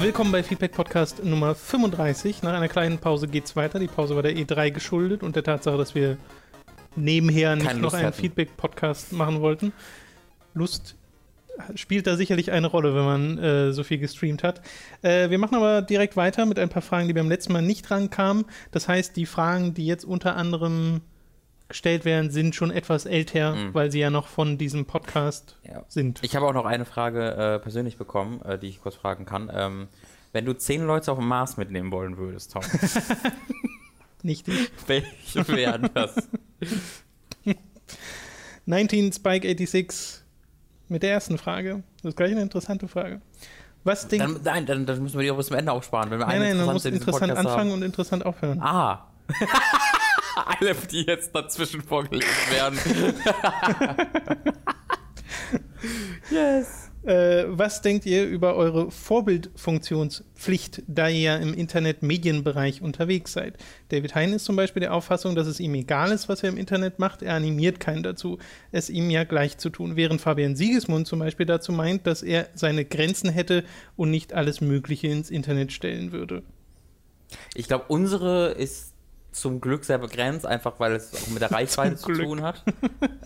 Willkommen bei Feedback Podcast Nummer 35. Nach einer kleinen Pause geht's weiter. Die Pause war der E3 geschuldet und der Tatsache, dass wir nebenher nicht Keine noch Lust einen hatten. Feedback Podcast machen wollten. Lust spielt da sicherlich eine Rolle, wenn man äh, so viel gestreamt hat. Äh, wir machen aber direkt weiter mit ein paar Fragen, die beim letzten Mal nicht rankamen. Das heißt, die Fragen, die jetzt unter anderem gestellt werden, sind schon etwas älter, Mhm. weil sie ja noch von diesem Podcast Ja. sind. Ich habe auch noch eine Frage äh, persönlich bekommen, äh, die ich kurz fragen kann. Ähm, wenn du zehn Leute auf dem Mars mitnehmen wollen würdest, Tom, Nicht ich. welche wären das? 19 Spike 86 mit der ersten Frage. Das ist gleich eine interessante Frage. Was denkt. Dann, nein, dann, dann müssen wir die auch bis zum Ende aufsparen. Wenn wir nein, nein, man muss interessant Podcast anfangen haben. und interessant aufhören. Ah. Alle, die jetzt dazwischen vorgelesen werden. yes. Äh, was denkt ihr über eure Vorbildfunktionspflicht, da ihr ja im Internet-Medienbereich unterwegs seid? David Hein ist zum Beispiel der Auffassung, dass es ihm egal ist, was er im Internet macht. Er animiert keinen dazu, es ihm ja gleich zu tun. Während Fabian Siegesmund zum Beispiel dazu meint, dass er seine Grenzen hätte und nicht alles Mögliche ins Internet stellen würde. Ich glaube, unsere ist zum Glück sehr begrenzt, einfach weil es auch mit der Reichweite zu Glück. tun hat.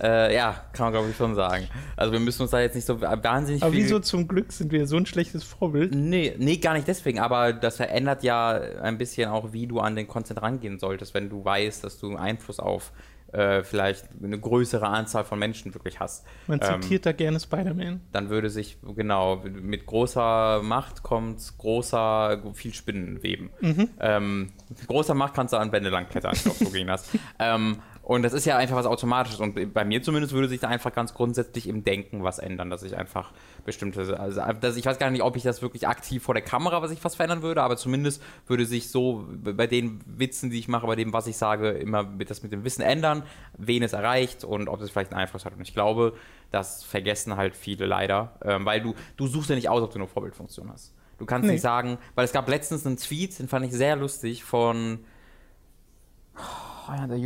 äh, ja, kann man glaube ich schon sagen. Also wir müssen uns da jetzt nicht so wahnsinnig Aber viel... wieso zum Glück sind wir so ein schlechtes Vorbild? Nee, nee, gar nicht deswegen, aber das verändert ja ein bisschen auch, wie du an den Content rangehen solltest, wenn du weißt, dass du Einfluss auf äh, vielleicht eine größere Anzahl von Menschen wirklich hast. Man Ähm, zitiert da gerne Spider-Man. dann würde sich, genau, mit großer Macht kommt großer, viel Spinnenweben. Ähm, mit großer Macht kannst du an Wände lang klettern, ich glaube, so ging das. Ähm, und das ist ja einfach was Automatisches. Und bei mir zumindest würde sich da einfach ganz grundsätzlich im Denken was ändern, dass ich einfach bestimmte, also dass ich weiß gar nicht, ob ich das wirklich aktiv vor der Kamera, was ich was verändern würde, aber zumindest würde sich so bei den Witzen, die ich mache, bei dem, was ich sage, immer das mit dem Wissen ändern, wen es erreicht und ob es vielleicht einen Einfluss hat. Und ich glaube, das vergessen halt viele leider, ähm, weil du, du suchst ja nicht aus, ob du eine Vorbildfunktion hast. Du kannst Nee. nicht sagen, weil es gab letztens einen Tweet, den fand ich sehr lustig, von oh, einer der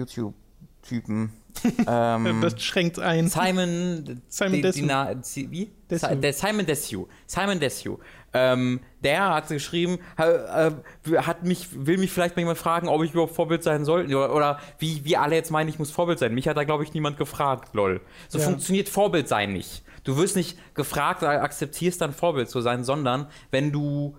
YouTube-Typen. ähm, Das schränkt ein. Simon, Simon die- wie? Desue. Si- Der Simon Desue. Simon Desue. Ähm, der hat geschrieben, äh, hat mich, will mich vielleicht mal jemand fragen, ob ich überhaupt Vorbild sein soll. Oder, oder wie, wie alle jetzt meinen, ich muss Vorbild sein. Mich hat da, glaube ich, niemand gefragt, lol. So Ja. funktioniert Vorbild sein nicht. Du wirst nicht gefragt oder akzeptierst dann Vorbild zu sein, sondern wenn du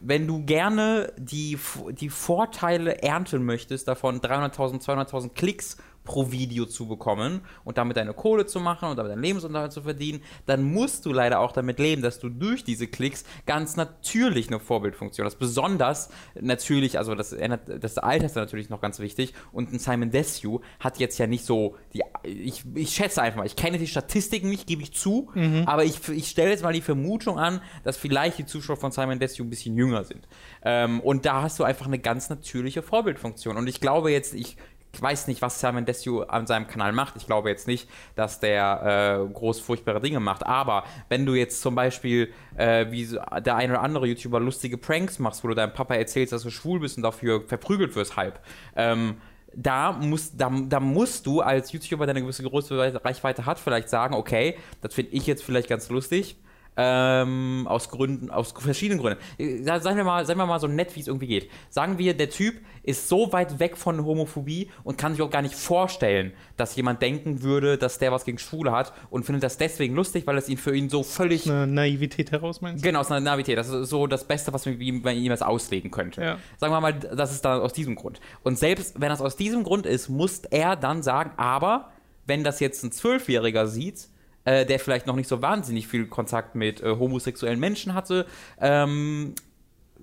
wenn du gerne die, die Vorteile ernten möchtest, davon 300.000, 200.000 Klicks pro Video zu bekommen und damit deine Kohle zu machen und damit deinen Lebensunterhalt zu verdienen, dann musst du leider auch damit leben, dass du durch diese Klicks ganz natürlich eine Vorbildfunktion hast. Besonders natürlich, also das, das Alter ist natürlich noch ganz wichtig und ein Simon Desue hat jetzt ja nicht so die, ich, ich schätze einfach mal, ich kenne die Statistiken nicht, gebe ich zu, aber ich, ich stelle jetzt mal die Vermutung an, dass vielleicht die Zuschauer von Simon Desue ein bisschen jünger sind. Ähm, und da hast du einfach eine ganz natürliche Vorbildfunktion. Und ich glaube jetzt, ich weiß nicht, was Simon Desue an seinem Kanal macht. Ich glaube jetzt nicht, dass der äh, groß furchtbare Dinge macht. Aber wenn du jetzt zum Beispiel, äh, wie der ein oder andere YouTuber, lustige Pranks machst, wo du deinem Papa erzählst, dass du schwul bist und dafür verprügelt wirst halb, ähm, da, muss, da, da musst du als YouTuber, der eine gewisse große Reichweite hat, vielleicht sagen, okay, das finde ich jetzt vielleicht ganz lustig. Ähm, aus Gründen, aus verschiedenen Gründen. Sagen wir mal, sagen wir mal so nett, wie es irgendwie geht. Sagen wir, der Typ ist so weit weg von Homophobie und kann sich auch gar nicht vorstellen, dass jemand denken würde, dass der was gegen Schwule hat und findet das deswegen lustig, weil es ihn für ihn so völlig Eine Naivität heraus, meinst du? Genau, aus einer Navität. Das ist so das Beste, was man ihm, das auslegen könnte. Ja. Sagen wir mal, das ist dann aus diesem Grund. Und selbst wenn das aus diesem Grund ist, muss er dann sagen, aber wenn das jetzt ein Zwölfjähriger sieht, äh, der vielleicht noch nicht so wahnsinnig viel Kontakt mit äh, homosexuellen Menschen hatte, ähm,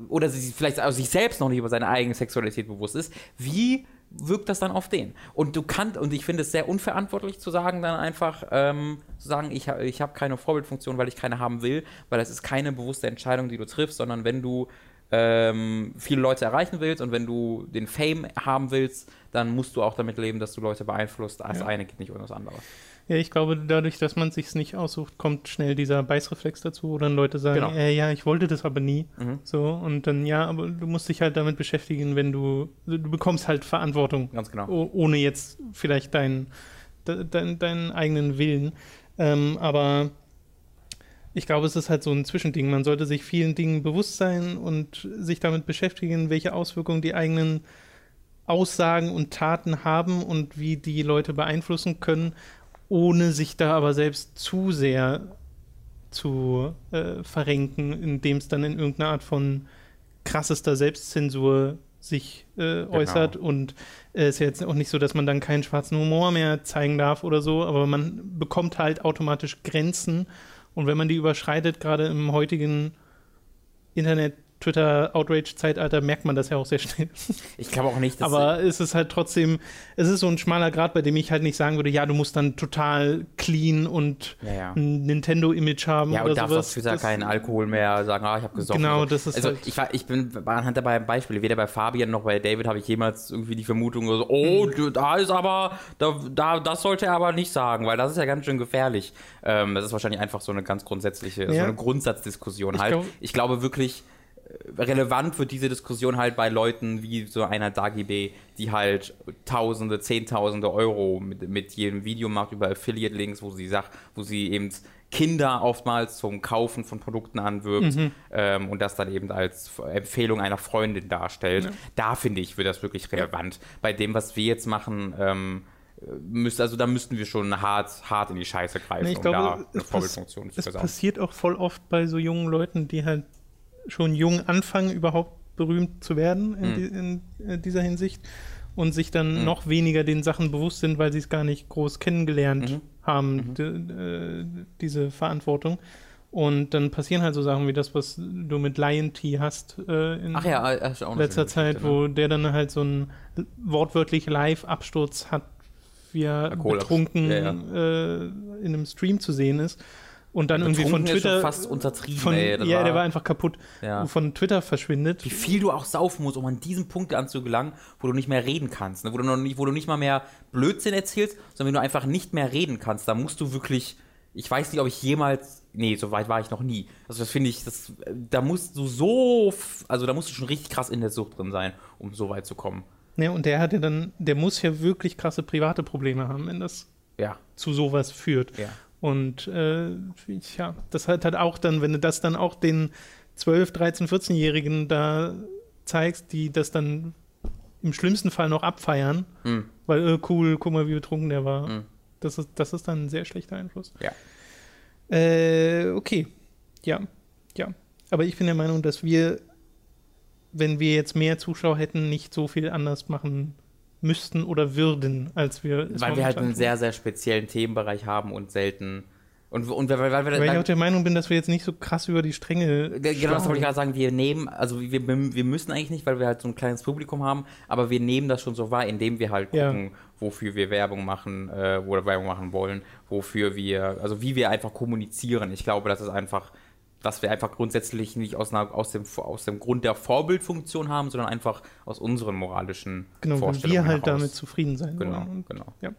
oder sich vielleicht also sich selbst noch nicht über seine eigene Sexualität bewusst ist, wie wirkt das dann auf den? Und du kannst, und ich finde es sehr unverantwortlich zu sagen, dann einfach ähm, zu sagen, ich, ich habe keine Vorbildfunktion, weil ich keine haben will, weil das ist keine bewusste Entscheidung, die du triffst, sondern wenn du ähm, viele Leute erreichen willst und wenn du den Fame haben willst, dann musst du auch damit leben, dass du Leute beeinflusst. Das Ja. eine geht nicht ohne das andere. Ja, ich glaube, dadurch, dass man sich nicht aussucht, kommt schnell dieser Beißreflex dazu, wo dann Leute sagen, Genau. äh, ja, ich wollte das aber nie. Mhm. So, und dann, ja, aber du musst dich halt damit beschäftigen, wenn du, du bekommst halt Verantwortung, Ganz genau. oh, ohne jetzt vielleicht deinen de, dein, deinen eigenen Willen. Ähm, aber ich glaube, es ist halt so ein Zwischending. Man sollte sich vielen Dingen bewusst sein und sich damit beschäftigen, welche Auswirkungen die eigenen Aussagen und Taten haben und wie die Leute beeinflussen können, ohne sich da aber selbst zu sehr zu äh, verrenken, indem es dann in irgendeiner Art von krassester Selbstzensur sich äh, äußert. Und es ist jetzt auch nicht so, dass man dann keinen schwarzen Humor mehr zeigen darf oder so, aber man bekommt halt automatisch Grenzen. Und wenn man die überschreitet, gerade im heutigen Internet, Twitter, Outrage-Zeitalter, merkt man das ja auch sehr schnell. Ich glaube auch nicht, dass Aber es ist halt trotzdem, es ist so ein schmaler Grad, bei dem ich halt nicht sagen würde, ja, du musst dann total clean und Ja, ja. ein Nintendo-Image haben Ja, oder und darfst sowas. auf Twitter Das- keinen Alkohol mehr sagen, ah, ich habe gesoffen. Genau, das ist Also halt- ich, war, ich bin anhand der beiden Beispiele, weder bei Fabian noch bei David habe ich jemals irgendwie die Vermutung, so, oh, Hm. du- da ist aber, da, da, das sollte er aber nicht sagen, weil das ist ja ganz schön gefährlich. Ähm, das ist wahrscheinlich einfach so eine ganz grundsätzliche, so eine Grundsatzdiskussion Ich halt. glaub- ich glaube wirklich, relevant wird diese Diskussion halt bei Leuten wie so einer Dagi B, die halt Tausende, Zehntausende Euro mit, mit jedem Video macht über Affiliate-Links, wo sie sagt, wo sie eben Kinder oftmals zum Kaufen von Produkten anwirbt Mhm. ähm, und das dann eben als Empfehlung einer Freundin darstellt. Da finde ich, wird das wirklich relevant. Bei dem, was wir jetzt machen, ähm, müsste, also da müssten wir schon hart, hart in die Scheiße greifen, Nee, ich um glaube, da eine Vorbildfunktion zu versauen. passiert auch voll oft bei so jungen Leuten, die halt schon jung anfangen, überhaupt berühmt zu werden in, Mhm. die, in äh, dieser Hinsicht und sich dann noch weniger den Sachen bewusst sind, weil sie es gar nicht groß kennengelernt Mhm. haben, di- äh, diese Verantwortung. Und dann passieren halt so Sachen wie das, was du mit Lion T hast äh, in ja, eine letzter Zeit, ne? wo der dann halt so einen wortwörtlich Live-Absturz hat, wie er betrunken ja, ja. Äh, in einem Stream zu sehen ist. Und dann irgendwie von Betrunken ist Twitter. fast untertrieben, von, ey, ja, war- der war einfach kaputt. Ja. Von Twitter verschwindet. wie viel du auch saufen musst, um an diesen Punkt anzugelangen, wo du nicht mehr reden kannst, ne? wo, du noch nicht, wo du nicht mal mehr Blödsinn erzählst, sondern wenn du einfach nicht mehr reden kannst, da musst du wirklich, ich weiß nicht, ob ich jemals, nee, so weit war ich noch nie. Also das finde ich, das, da musst du so, also da musst du schon richtig krass in der Sucht drin sein, um so weit zu kommen. Ja, und der hatte dann, der muss ja wirklich krasse private Probleme haben, wenn das Ja, zu sowas führt. ja. Und äh, ja, das hat halt auch dann, wenn du das dann auch den 12, 13, 14-Jährigen da zeigst, die das dann im schlimmsten Fall noch abfeiern, Hm. weil äh, cool, guck mal, wie betrunken der war. Hm. Das, ist, das ist dann ein sehr schlechter Einfluss. Ja. Äh, okay. Ja, ja. Aber ich bin der Meinung, dass wir, wenn wir jetzt mehr Zuschauer hätten, nicht so viel anders machen müssten oder würden, als wir es Weil wir halt einen tun. sehr, sehr speziellen Themenbereich haben und selten. Und, und weil, weil, weil, Weil ich auch der Meinung bin, dass wir jetzt nicht so krass über die Stränge. Ge- Genau, das wollte ich gerade sagen. Wir nehmen, also wir, wir müssen eigentlich nicht, weil wir halt so ein kleines Publikum haben, aber wir nehmen das schon so wahr, indem wir halt Ja. gucken, wofür wir Werbung machen äh, oder Werbung machen wollen, wofür wir, also wie wir einfach kommunizieren. Ich glaube, das ist einfach, was wir einfach grundsätzlich nicht aus, einer, aus, dem, aus dem Grund der Vorbildfunktion haben, sondern einfach aus unseren moralischen Genau, Vorstellungen wir halt heraus. damit zufrieden sein Genau, wollen. Genau. ja.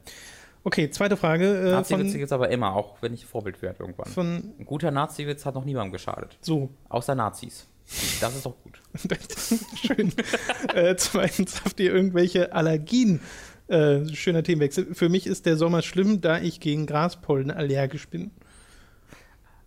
Okay, zweite Frage. Äh, es aber immer, auch wenn ich Vorbild werde irgendwann. von Ein guter Nazi-Witz hat noch niemandem geschadet. so. Außer Nazis. Das ist doch gut. Schön. äh, zweitens, habt ihr irgendwelche Allergien? Äh, schöner Themenwechsel. Für mich ist der Sommer schlimm, da ich gegen Graspollen allergisch bin.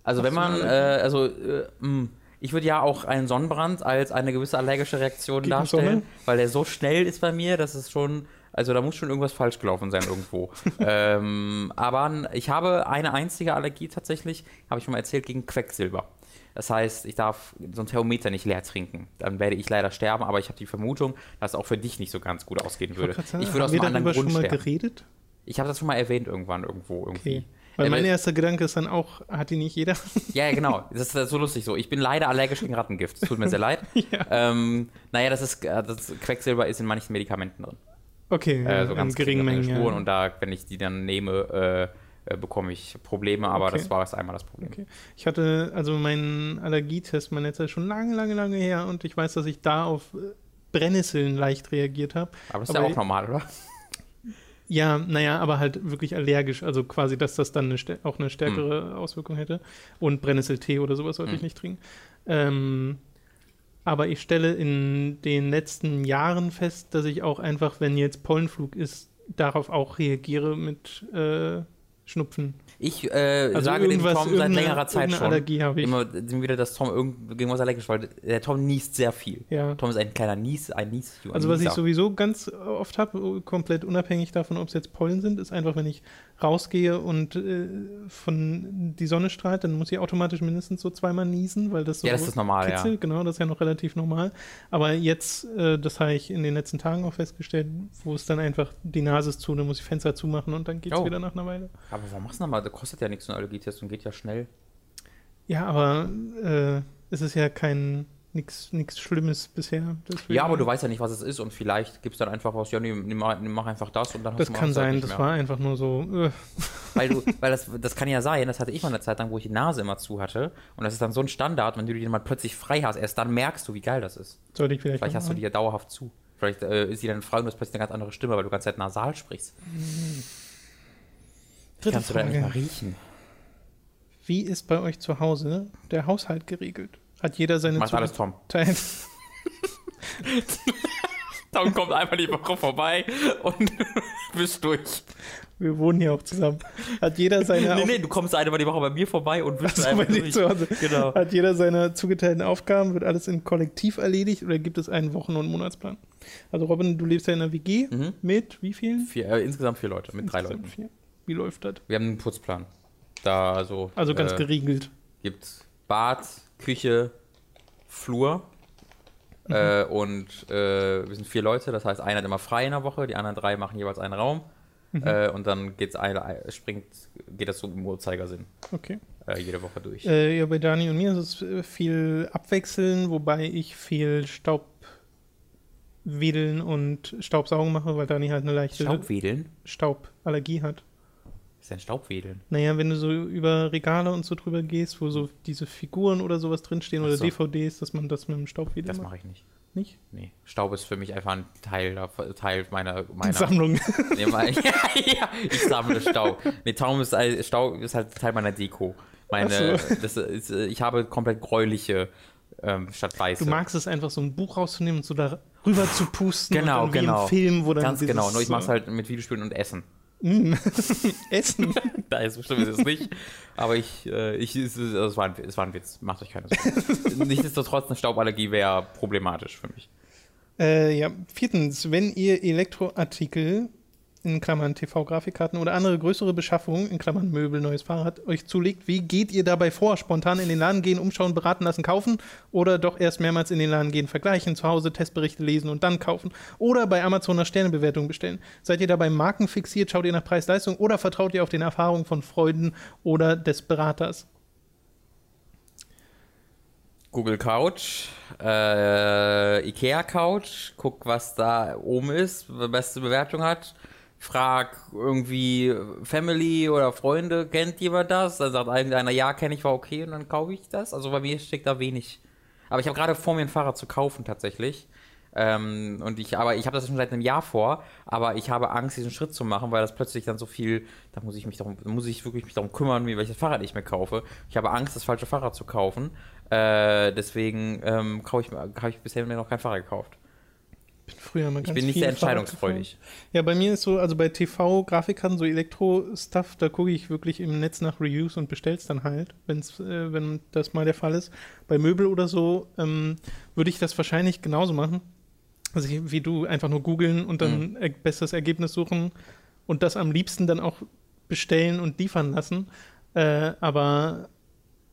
Also wenn man, äh, also äh, mh, ich würde ja auch einen Sonnenbrand als eine gewisse allergische Reaktion Gegen darstellen, Sonne? weil der so schnell ist bei mir, dass es schon, also da muss schon irgendwas falsch gelaufen sein irgendwo. ähm, aber ich habe eine einzige Allergie tatsächlich, habe ich schon mal erzählt, gegen Quecksilber. Das heißt, ich darf so ein Thermometer nicht leer trinken. Dann werde ich leider sterben, aber ich habe die Vermutung, dass es auch für dich nicht so ganz gut ausgehen würde. grad sagen, Ich würde aus einem anderen Grund schon mal sterben. geredet? Ich habe das schon mal erwähnt irgendwann irgendwo irgendwie. Okay. Weil Äh, mein weil- erster Gedanke ist dann auch, hat die nicht jeder? Ja, ja, genau. Das ist so lustig so. Ich bin leider allergisch gegen Rattengift. Es tut mir sehr leid. ja. Ähm, naja, das ist äh, das Quecksilber ist in manchen Medikamenten drin. Okay, Äh, so ganz geringen geringe Mengen. Spuren. Ja. Und da, wenn ich die dann nehme, äh, äh, bekomme ich Probleme, aber Okay. das war erst einmal das Problem. Okay. Ich hatte also meinen Allergietest, mein letzter, schon lange, lange, lange her und ich weiß, dass ich da auf äh, Brennnesseln leicht reagiert habe. Aber das ist Aber ja auch normal, oder? Ja, naja, aber halt wirklich allergisch. Also quasi, dass das dann eine, auch eine stärkere Auswirkung hätte. Und Brennnesseltee oder sowas sollte ich Hm. nicht trinken. Ähm, aber ich stelle in den letzten Jahren fest, dass ich auch einfach, wenn jetzt Pollenflug ist, darauf auch reagiere mit äh, Schnupfen. Ich äh, Also sage dem irgendwas, Tom seit längerer Zeit schon Allergie habe ich. immer wieder, dass Tom irgend- gegen was allergisch war. Der Tom niest sehr viel. Ja. Tom ist ein kleiner Nies, ein Nies. ein Also was ich Nieser. sowieso ganz oft habe, komplett unabhängig davon, ob es jetzt Pollen sind, ist einfach, wenn ich rausgehe und äh, von die Sonne strahlt, dann muss ich automatisch mindestens so zweimal niesen, weil das so Ja, das ist normal, ja. kitzelt. Genau, das ist ja noch relativ normal. Aber jetzt, äh, das habe ich in den letzten Tagen auch festgestellt, wo es dann einfach die Nase ist zu, dann muss ich Fenster zumachen und dann geht es Oh. wieder nach einer Weile. Aber warum machst du nochmal? Das kostet ja nichts, so ein Allergietest und geht ja schnell. Ja, aber äh, es ist ja kein nichts Schlimmes bisher. Deswegen- Ja, aber du weißt ja nicht, was es ist und vielleicht gibt es dann einfach was, ja, nee, nimm, mach einfach das und dann Das du kann sein, das war einfach nur so. Äh, Weil du, weil das, das kann ja sein, das hatte ich mal eine Zeit lang, wo ich die Nase immer zu hatte und das ist dann so ein Standard, wenn du die mal plötzlich frei hast, erst dann merkst du, wie geil das ist. sollte ich vielleicht. Vielleicht hast du die ja dauerhaft zu. Vielleicht äh, ist sie dann frei und du hast plötzlich eine ganz andere Stimme, weil du ganz Zeit nasal sprichst. Dritte Kannst du da nicht Frage. mal riechen? Wie ist bei euch zu Hause der Haushalt geregelt? Hat jeder seine Macht alles Tom. Tom kommt einmal die Woche vorbei und bist durch. Wir wohnen hier auch zusammen. Hat jeder seine Nee, nee, du kommst einmal die Woche bei mir vorbei und bist bei dir durch. zu Hause. Genau. Hat jeder seine zugeteilten Aufgaben? Wird alles in Kollektiv erledigt oder gibt es einen Wochen- und Monatsplan? Also Robin, du lebst ja in einer WG Mhm. mit wie vielen? Vier, äh, insgesamt vier Leute, mit drei Insgesamt Leuten. Vier. Wie läuft das? Wir haben einen Putzplan. Da also, Also ganz äh, geregelt. gibt's Bad, Küche, Flur. Mhm. Äh, und äh, wir sind vier Leute, das heißt, einer hat immer frei in der Woche, die anderen drei machen jeweils einen Raum. Mhm. Äh, und dann geht's eine, springt, geht das so im Uhrzeigersinn Okay. äh, jede Woche durch. Äh, ja, bei Dani und mir ist es äh, viel abwechseln, wobei ich viel Staubwedeln und Staubsaugen mache, weil Dani halt eine leichte Staubwedeln? Stauballergie hat. Was ist denn Staubwedeln? Naja, wenn du so über Regale und so drüber gehst, wo so diese Figuren oder sowas drinstehen Ach oder so. DVDs, dass man das mit dem Staubwedel Das mache ich nicht. Nicht? Nee. Staub ist für mich einfach ein Teil, Teil meiner, meiner Sammlung. Nee, mein, ja, ja, ich sammle Staub. Nee, Taum ist, ein- Staub ist halt Teil meiner Deko. Meine, Ach das ist, äh, ich habe komplett gräuliche ähm, statt weiße. Du magst es einfach, so ein Buch rauszunehmen und so da rüber zu pusten. Genau, und dann wie genau. Im Film, wo dann Ganz genau. Nur ich mache es halt mit Videospielen und Essen. Mm, Essen. Da ist bestimmt ist es nicht. Aber ich, äh, ich es, es, war ein, es war ein Witz. Macht euch keine Sorgen. Nichtsdestotrotz, eine Stauballergie wäre problematisch für mich. Äh, ja, viertens, wenn ihr Elektroartikel in Klammern TV-Grafikkarten oder andere größere Beschaffungen, in Klammern Möbel, neues Fahrrad, euch zulegt, wie geht ihr dabei vor? Spontan in den Laden gehen, umschauen, beraten lassen, kaufen oder doch erst mehrmals in den Laden gehen, vergleichen, zu Hause Testberichte lesen und dann kaufen oder bei Amazon nach Sternebewertung bestellen? Seid ihr dabei Marken fixiert, schaut ihr nach Preis-Leistung oder vertraut ihr auf den Erfahrungen von Freunden oder des Beraters? Google Couch, äh, Ikea Couch, guck, was da oben ist, beste Bewertung hat. Frag irgendwie Family oder Freunde, kennt jemand das? Dann sagt irgendeiner, ja, kenne ich, war okay und dann kaufe ich das. Also bei mir steckt da wenig. Aber ich habe gerade vor mir ein Fahrrad zu kaufen tatsächlich. Ähm, und ich, aber ich habe das schon seit einem Jahr vor, aber ich habe Angst, diesen Schritt zu machen, weil das plötzlich dann so viel, da muss ich mich darum, muss ich wirklich mich darum kümmern, wie welches Fahrrad ich mir kaufe. Ich habe Angst, das falsche Fahrrad zu kaufen. Äh, deswegen ähm, kaufe ich, habe ich bisher mir noch kein Fahrrad gekauft. Bin früher mal Ich ganz bin nicht sehr entscheidungsfreudig. Ja, bei mir ist so, also bei TV-Grafikkarten, so Elektro-Stuff, da gucke ich wirklich im Netz nach Reviews und bestell's dann halt, wenn's, äh, wenn das mal der Fall ist. Bei Möbel oder so ähm, würde ich das wahrscheinlich genauso machen. Also ich, wie du, einfach nur googeln und dann er besseres Ergebnis suchen und das am liebsten dann auch bestellen und liefern lassen. Äh, aber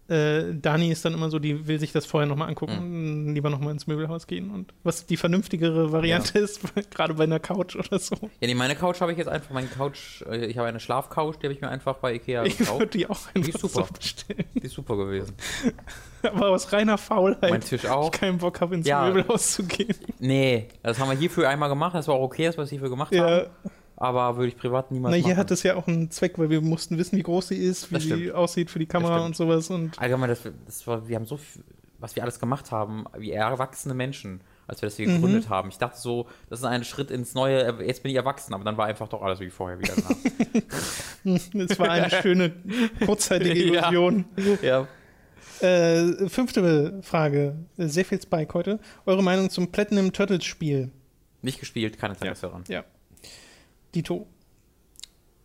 äh, Dani ist dann immer so, die will sich das vorher nochmal angucken, lieber nochmal ins Möbelhaus gehen und was die vernünftigere Variante ist, gerade bei einer Couch oder so. Ja, nee, meine Couch habe ich jetzt einfach, meine Couch, äh, ich habe eine Schlafcouch, die habe ich mir einfach bei Ikea Ich würde gekauft. die auch Die einfach ist super. so bestellen. Die ist super gewesen. Aber aus reiner Mein Faulheit, Tisch ich auch. keinen Bock habe, ins Ja. Möbelhaus zu gehen. Nee, das haben wir hierfür einmal gemacht, das war auch okay, dass wir es hierfür gemacht Ja, haben. Aber würde ich privat niemals Na, hier machen. hat es ja auch einen Zweck, weil wir mussten wissen, wie groß sie ist, wie sie aussieht für die Kamera und sowas. Und Allgemein, das, das war, wir haben so viel, was wir alles gemacht haben, wie erwachsene Menschen, als wir das hier Mhm. gegründet haben. Ich dachte so, das ist ein Schritt ins Neue, jetzt bin ich erwachsen, aber dann war einfach doch alles wie vorher wieder es war eine schöne, kurzzeitige Ja. Illusion. ja. Äh, fünfte Frage. Sehr viel Spike heute. Eure Meinung zum Platinum Turtles Spiel? Nicht gespielt, keine Interesse daran. Ja. Dito.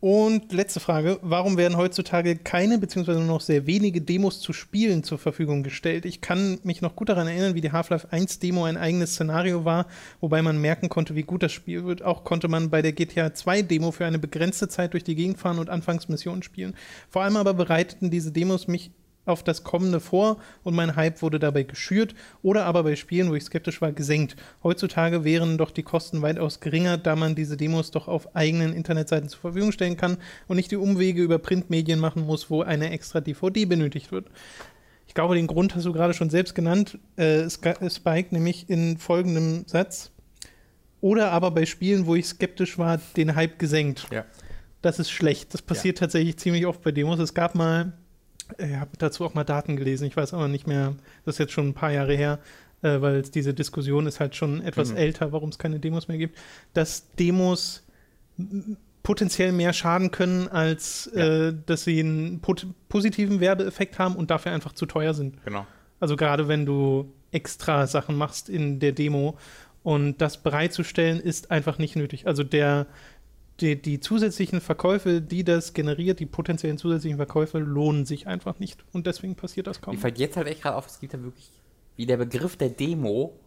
Und letzte Frage. Warum werden heutzutage keine beziehungsweise nur noch sehr wenige Demos zu Spielen zur Verfügung gestellt? Ich kann mich noch gut daran erinnern, wie die Half-Life 1 Demo ein eigenes Szenario war, wobei man merken konnte, wie gut das Spiel wird. Auch konnte man bei der GTA 2 Demo für eine begrenzte Zeit durch die Gegend fahren und Anfangsmissionen spielen. Vor allem aber bereiteten diese Demos mich auf das Kommende vor und mein Hype wurde dabei geschürt oder aber bei Spielen, wo ich skeptisch war, gesenkt. Heutzutage wären doch die Kosten weitaus geringer, da man diese Demos doch auf eigenen Internetseiten zur Verfügung stellen kann und nicht die Umwege über Printmedien machen muss, wo eine extra DVD benötigt wird. Ich glaube, den Grund hast du gerade schon selbst genannt, äh, äh, Spike, nämlich in folgendem Satz. Oder aber bei Spielen, wo ich skeptisch war, den Hype gesenkt. Ja. Das ist schlecht. Das passiert tatsächlich ziemlich oft bei Demos. Es gab mal, ich habe dazu auch mal Daten gelesen, ich weiß aber nicht mehr, das ist jetzt schon ein paar Jahre her, äh, weil es- diese Diskussion ist halt schon etwas Mhm. älter, warum es keine Demos mehr gibt, dass Demos potenziell mehr schaden können, als Ja. äh, dass sie einen positiven Werbeeffekt haben und dafür einfach zu teuer sind. Genau. Also gerade wenn du extra Sachen machst in der Demo und das bereitzustellen ist einfach nicht nötig. Also der die, die zusätzlichen Verkäufe, die das generiert, die potenziellen zusätzlichen Verkäufe lohnen sich einfach nicht und deswegen passiert das kaum. Mir fällt jetzt halt echt gerade auf, es gibt ja wirklich, wie der Begriff der Demo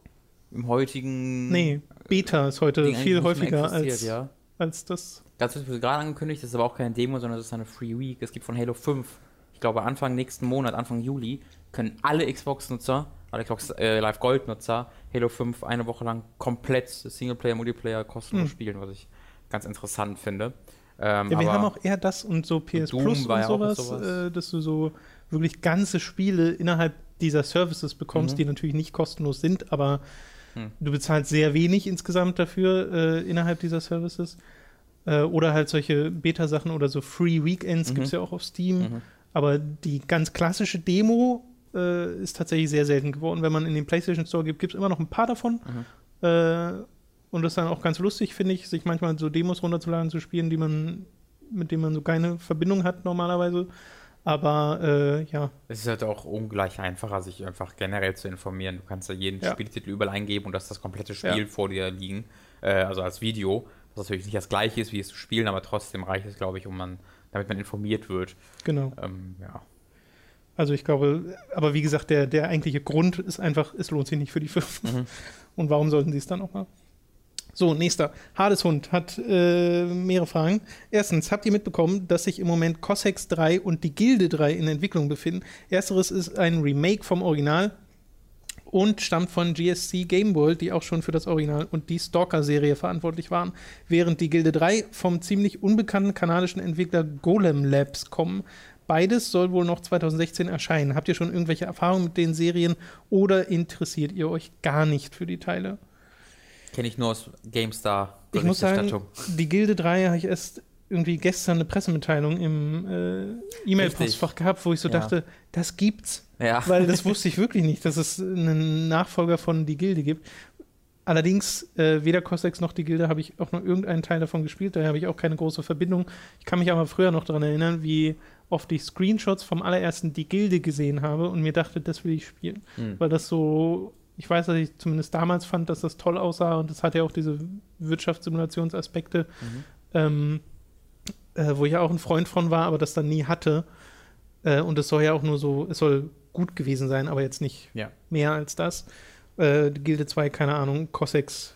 im heutigen Nee, Beta ist heute viel häufiger als, ja. als das. Ganz wie gerade angekündigt, das ist aber auch keine Demo, sondern das ist eine Free Week. Es gibt von Halo 5, ich glaube Anfang nächsten Monat, Anfang Juli, können alle Xbox-Nutzer, alle Xbox äh, Live Gold-Nutzer Halo 5 eine Woche lang komplett Singleplayer, Multiplayer kostenlos Hm. spielen, was ich ganz interessant finde. Ähm, Ja, wir haben auch eher das und so PS Doom Plus und sowas, sowas. Äh, dass du so wirklich ganze Spiele innerhalb dieser Services bekommst, Mhm. die natürlich nicht kostenlos sind, aber Hm. du bezahlst sehr wenig insgesamt dafür äh, innerhalb dieser Services. Äh, oder halt solche Beta-Sachen oder so Free Weekends Mhm. gibt es ja auch auf Steam. Mhm. Aber die ganz klassische Demo äh, ist tatsächlich sehr selten geworden. Wenn man in den PlayStation Store gibt, gibt es immer noch ein paar davon. Und das ist dann auch ganz lustig, finde ich, sich manchmal so Demos runterzuladen, zu spielen, die man, mit denen man so keine Verbindung hat normalerweise. Aber äh, ja, Es ist halt auch ungleich einfacher, sich einfach generell zu informieren. Du kannst ja jeden Ja. Spieltitel überall eingeben und das das komplette Spiel Ja. vor dir liegen, äh, also als Video. Was natürlich nicht das gleiche ist, wie es zu spielen, aber trotzdem reicht es, glaube ich, um man, damit man informiert wird. genau. Ähm, ja. Also ich glaube, aber wie gesagt, der, der eigentliche Grund ist einfach, es lohnt sich nicht für die Firmen. Mhm. Und warum sollten sie es dann auch mal? So, nächster. Hadeshund hat äh, mehrere Fragen. Erstens, habt ihr mitbekommen, dass sich im Moment Cossacks 3 und die Gilde 3 in Entwicklung befinden? Ersteres ist ein Remake vom Original und stammt von GSC Game World, die auch schon für das Original und die Stalker-Serie verantwortlich waren, während die Gilde 3 vom ziemlich unbekannten kanadischen Entwickler Golem Labs kommen. Beides soll wohl noch 2016 erscheinen. Habt ihr schon irgendwelche Erfahrungen mit den Serien oder interessiert ihr euch gar nicht für die Teile? Kenne ich nur aus GameStar. Ich muss sagen, die Gilde 3 habe ich erst irgendwie gestern eine Pressemitteilung im äh, E-Mail-Postfach gehabt, wo ich so Ja. dachte, das gibt's. Ja. Weil das wusste ich wirklich nicht, dass es einen Nachfolger von Die Gilde gibt. Allerdings, äh, weder Cossacks noch Die Gilde habe ich auch nur irgendeinen Teil davon gespielt, daher habe ich auch keine große Verbindung. Ich kann mich aber früher noch daran erinnern, wie oft ich Screenshots vom allerersten Die Gilde gesehen habe und mir dachte, das will ich spielen. Hm. Weil das so, ich weiß, dass ich zumindest damals fand, dass das toll aussah und das hat ja auch diese Wirtschaftssimulationsaspekte, Mhm. ähm, äh, wo ich ja auch ein Freund von war, aber das dann nie hatte. Äh, und es soll ja auch nur so, es soll gut gewesen sein, aber jetzt nicht Ja. mehr als das. Äh, Gilde 2, keine Ahnung, Cossacks,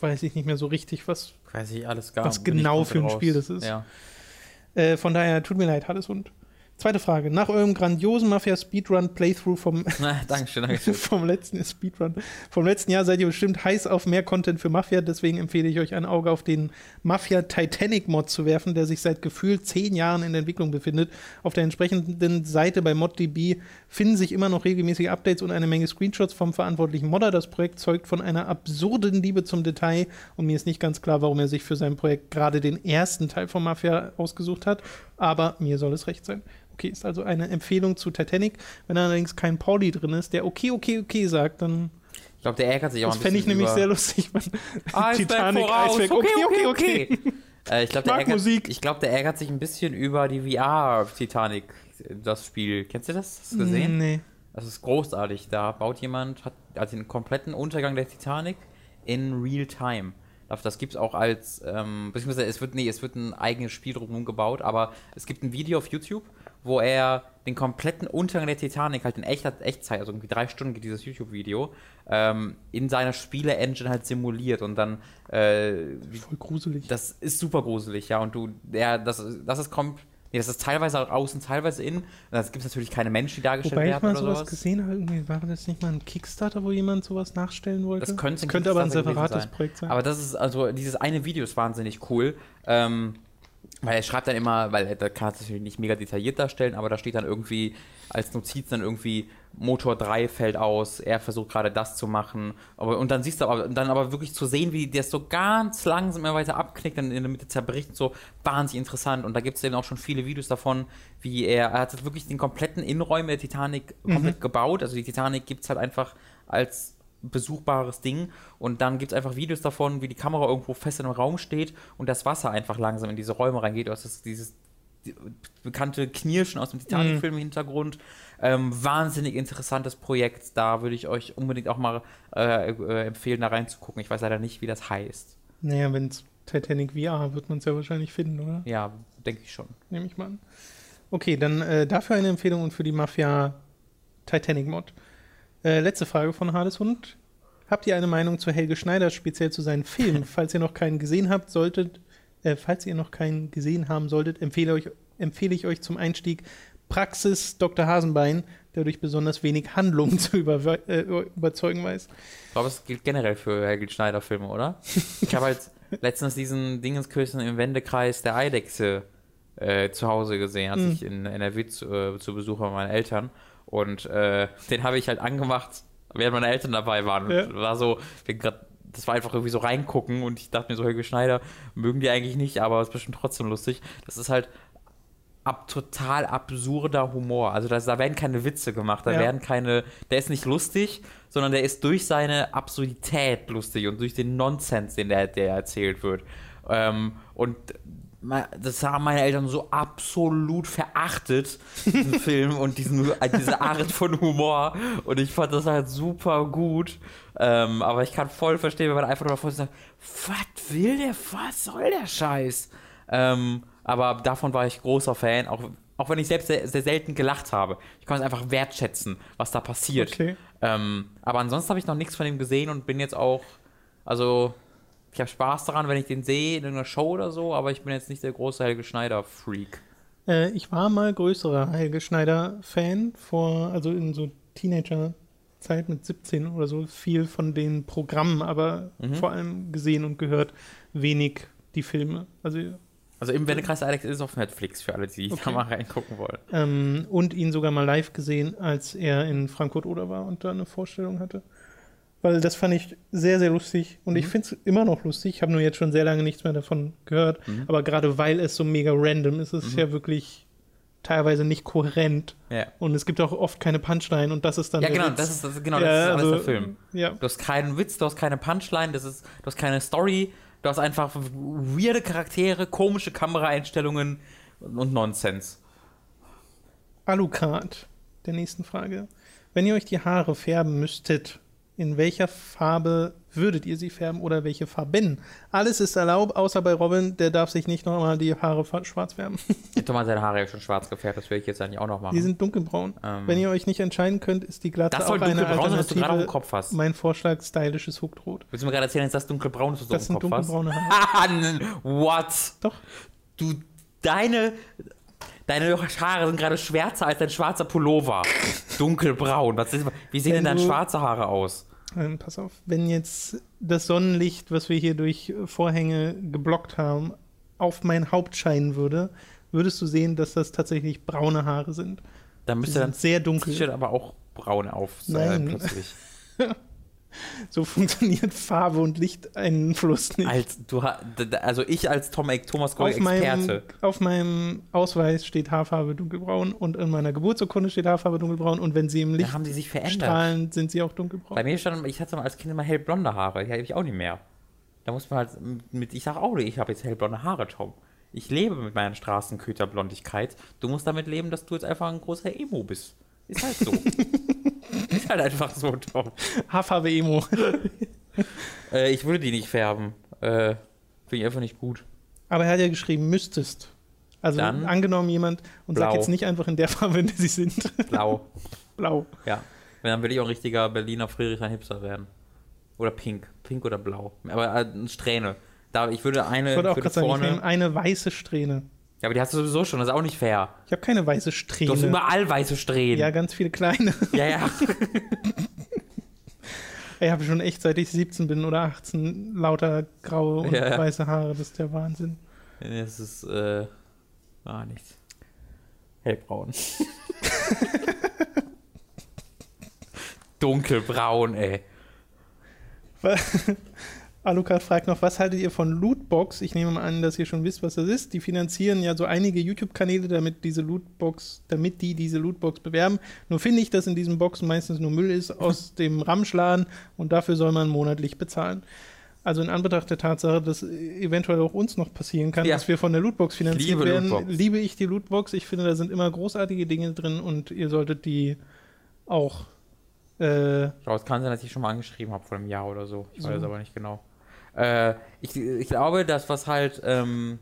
weiß ich nicht mehr so richtig, was. Weiß ich alles gar Was genau für ein raus. Spiel das ist. Ja. Äh, von daher, tut mir leid, Hades und Zweite Frage. Nach eurem grandiosen Mafia-Speedrun-Playthrough vom, Na, Dankeschön, Dankeschön. vom letzten Speedrun, vom letzten Jahr seid ihr bestimmt heiß auf mehr Content für Mafia. Deswegen empfehle ich euch ein Auge auf den Mafia Titanic Mod zu werfen, der sich seit gefühlt zehn Jahren in der Entwicklung befindet. Auf der entsprechenden Seite bei ModDB finden sich immer noch regelmäßige Updates und eine Menge Screenshots vom verantwortlichen Modder. Das Projekt zeugt von einer absurden Liebe zum Detail und mir ist nicht ganz klar, warum er sich für sein Projekt gerade den ersten Teil von Mafia ausgesucht hat. Aber mir soll es recht sein. Okay, ist also eine Empfehlung zu Titanic. Wenn allerdings kein Pauli drin ist, der okay, okay, okay sagt, dann. Ich glaube, der ärgert sich auch Das ein fände ich bisschen nämlich über sehr lustig. wenn Eisberg Titanic, voraus. Eisberg, okay, okay, okay. Äh, ich glaube, der, ärgert- glaub, der ärgert sich ein bisschen über die VR-Titanic, das Spiel. Kennst du das? Hast du gesehen? Nee. Das ist großartig. Da baut jemand, hat also den kompletten Untergang der Titanic in Real Time. Das- Das gibt es auch als, ähm, beziehungsweise es wird, nee, es wird ein eigenes Spiel drumherum gebaut, aber es gibt ein Video auf YouTube, wo er den kompletten Untergang der Titanic halt in echter Echtzeit, also irgendwie drei Stunden geht dieses YouTube-Video, ähm, in seiner Spiele-Engine halt simuliert und dann, äh, Voll gruselig. das ist super gruselig, ja, und du, ja, das, das ist kommt, nee, das ist teilweise auch außen, teilweise innen, das gibt es natürlich keine Menschen, die dargestellt Wobei ich werden mal oder sowas sowas. gesehen habe, irgendwie war das nicht mal ein Kickstarter, wo jemand sowas nachstellen wollte? Das könnte, ein könnte aber ein separates sein. Projekt sein. Aber das ist, also dieses eine Video ist wahnsinnig cool. Ähm, weil er schreibt dann immer, weil er da kann es natürlich nicht mega detailliert darstellen, aber da steht dann irgendwie als Notiz dann irgendwie Motor 3 fällt aus, er versucht gerade das zu machen. Aber, und dann siehst du aber, dann aber wirklich zu sehen, wie der so ganz langsam immer weiter abknickt, dann in der Mitte zerbricht, so wahnsinnig interessant. Und da gibt es eben auch schon viele Videos davon, wie er, er hat wirklich den kompletten Innenräume der Titanic komplett gebaut. Also die Titanic gibt es halt einfach als besuchbares Ding und dann gibt es einfach Videos davon, wie die Kamera irgendwo fest in einem Raum steht und das Wasser einfach langsam in diese Räume reingeht. Du hast das, dieses die- bekannte Knirschen aus dem Titanic-Film im Hintergrund. Ähm, wahnsinnig interessantes Projekt. Da würde ich euch unbedingt auch mal äh, äh, empfehlen, da reinzugucken. Ich weiß leider nicht, wie das heißt. naja, wenn es Titanic VR wird man es ja wahrscheinlich finden, oder? Ja, denke ich schon. Nehme ich mal an. Okay, dann äh, dafür eine Empfehlung und für die Mafia Titanic Mod. Äh, letzte Frage von Hades Hund. Habt ihr eine Meinung zu Helge Schneider, speziell zu seinen Filmen? falls ihr noch keinen gesehen habt, solltet, äh, falls ihr noch keinen gesehen haben solltet, empfehle, euch, empfehle ich euch zum Einstieg Praxis Dr. Hasenbein, der durch besonders wenig Handlung zu über, äh, überzeugen weiß. Ich glaube, es gilt generell für Helge Schneider-Filme, oder? Ich habe halt letztens diesen Dingenskirchen im Wendekreis der Eidechse äh, zu Hause gesehen, als Mhm. ich in NRW zu, äh, zu Besuch bei meinen Eltern. Und äh, den habe ich halt angemacht, während meine Eltern dabei waren. Ja. war so, wir grad, das war einfach irgendwie so reingucken und ich dachte mir so, Helge Schneider mögen die eigentlich nicht, aber es ist bestimmt trotzdem lustig. Das ist halt ab, total absurder Humor. Also das, da werden keine Witze gemacht, da Ja. werden keine, der ist nicht lustig, sondern der ist durch seine Absurdität lustig und durch den Nonsens, den der, der erzählt wird. Ähm, und das haben meine Eltern so absolut verachtet, diesen Film und diesen, diese Art von Humor. Und ich fand das halt super gut. Ähm, aber ich kann voll verstehen, wenn man einfach nur davor sagt, was will der, was soll der Scheiß? Ähm, aber davon war ich großer Fan, auch, auch wenn ich selbst sehr, sehr selten gelacht habe. Ich kann es einfach wertschätzen, was da passiert. Okay. Ähm, aber ansonsten habe ich noch nichts von ihm gesehen und bin jetzt auch, also ich habe Spaß daran, wenn ich den sehe in irgendeiner Show oder so, aber ich bin jetzt nicht der große Helge Schneider-Freak. Äh, ich war mal größerer Helge Schneider-Fan vor, also in so Teenager-Zeit mit 17 oder so, viel von den Programmen, aber Mhm. vor allem gesehen und gehört wenig die Filme. Also Also im Wendekreis Alex ist auf Netflix für alle, die da Okay. mal reingucken wollen. ähm, und ihn sogar mal live gesehen, als er in Frankfurt oder war und da eine Vorstellung hatte. Weil das fand ich sehr, sehr lustig und Mhm. ich finde es immer noch lustig. Ich habe nur jetzt schon sehr lange nichts mehr davon gehört, Mhm. aber gerade weil es so mega random ist, ist es Mhm. ja wirklich teilweise nicht kohärent. Ja, Und es gibt auch oft keine Punchline und das ist dann ja der genau, Witz. das ist, das, genau, das Ja, ist alles also, der Film. Ja, Du hast keinen Witz, du hast keine Punchline, das ist, du hast keine Story, du hast einfach weirde Charaktere, komische Kameraeinstellungen und Nonsens. Alucard, der nächsten Frage. Wenn ihr euch die Haare färben müsstet, in welcher Farbe würdet ihr sie färben oder welche Farben? Alles ist erlaubt, außer bei Robin, der darf sich nicht nochmal die Haare schwarz färben. Thomas hat seine Haare ja schon schwarz gefärbt, das will ich jetzt eigentlich auch noch machen. Die sind dunkelbraun. Ähm, Wenn ihr euch nicht entscheiden könnt, ist die Glatze das soll auch eine sein, was du gerade Alternative. Kopf hast. Mein Vorschlag, stylisches Huckrot. Willst du mir gerade erzählen, dass das dunkelbraun ist, was du Das sind dem Kopf hast? dunkelbraune Haare. What? Doch. Du, deine, Deine Haare sind gerade schwärzer als dein schwarzer Pullover. Dunkelbraun. Was ist, wie sehen Wenn denn deine du- schwarze Haare aus? Ähm, pass auf, wenn jetzt das Sonnenlicht, was wir hier durch Vorhänge geblockt haben, auf mein Haupt scheinen würde, würdest du sehen, dass das tatsächlich braune Haare sind. Dann müsste sind sehr dunkel. T-Shirt aber auch braun auf Nein. plötzlich. So funktioniert Farbe und Lichteinfluss nicht. Als du also ich als Tom, Thomas Gold auf, meinem, Experte. auf meinem Ausweis steht Haarfarbe dunkelbraun und in meiner Geburtsurkunde steht Haarfarbe dunkelbraun und wenn sie im Licht Da haben die sich verändert. strahlen, sind sie auch dunkelbraun. Bei mir stand, ich hatte als Kind immer hellblonde Haare. Die habe ich auch nicht mehr. Da muss man halt mit, ich sag auch ich habe jetzt hellblonde Haare, Tom. Ich lebe mit meiner Straßenköterblondigkeit. Du musst damit leben, dass du jetzt einfach ein großer Emo bist. Ist halt so. ist halt einfach so, Tom. Haarfarbe Emo. Äh, ich würde die nicht färben. Äh, Finde ich einfach nicht gut. Aber er hat ja geschrieben, müsstest. Also Dann angenommen jemand und sagt blau. jetzt nicht einfach in der Farbe, in der sie sind. Blau. Blau. Ja. Dann würde ich auch ein richtiger Berliner Friedrich Hipster werden. Oder pink. Pink oder blau. Aber äh, eine Strähne. Da, ich würde eine Ich wollte auch würde gerade sagen, ich nehme vorne. eine weiße Strähne. Ja, aber die hast du sowieso schon, das ist auch nicht fair. Ich habe keine weiße Du hast Strähne. überall weiße Strähnen. Ja, ganz viele kleine. ja. ja. Ich habe schon echt, seit ich 17 bin oder 18, lauter graue und Ja, weiße Haare. Das ist der Wahnsinn. Es ist, äh, gar nichts. Hellbraun. Dunkelbraun, ey. Alucard fragt noch, was haltet ihr von Lootbox? Ich nehme mal an, dass ihr schon wisst, was das ist. Die finanzieren ja so einige YouTube-Kanäle, damit diese Lootbox, damit die diese Lootbox bewerben. Nur finde ich, dass in diesen Boxen meistens nur Müll ist aus dem Ramschladen und dafür soll man monatlich bezahlen. Also in Anbetracht der Tatsache, dass eventuell auch uns noch passieren kann, Ja. dass wir von der Lootbox finanziert liebe werden, Lootbox. liebe ich die Lootbox. Ich finde, da sind immer großartige Dinge drin und ihr solltet die auch äh, Ich glaube, es kann sein, dass ich schon mal angeschrieben habe vor einem Jahr oder so. Ich So. weiß aber nicht genau. Äh, ich, ich glaube, dass was halt, ähm,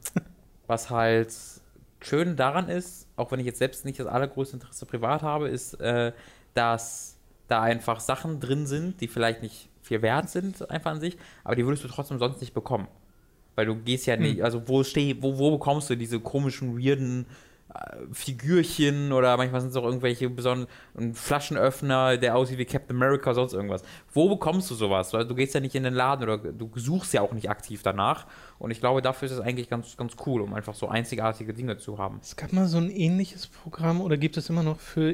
was halt schön daran ist, auch wenn ich jetzt selbst nicht das allergrößte Interesse privat habe, ist, äh, dass da einfach Sachen drin sind, die vielleicht nicht viel wert sind, einfach an sich, aber die würdest du trotzdem sonst nicht bekommen. Weil du gehst ja nicht, also wo steh, wo, wo bekommst du diese komischen, weirden Figürchen oder manchmal sind es auch irgendwelche besonderen Flaschenöffner, der aussieht wie Captain America, sonst irgendwas. Wo bekommst du sowas? Du gehst ja nicht in den Laden oder du suchst ja auch nicht aktiv danach. Und ich glaube, dafür ist es eigentlich ganz, ganz cool, um einfach so einzigartige Dinge zu haben. Es gab mal so ein ähnliches Programm oder gibt es immer noch für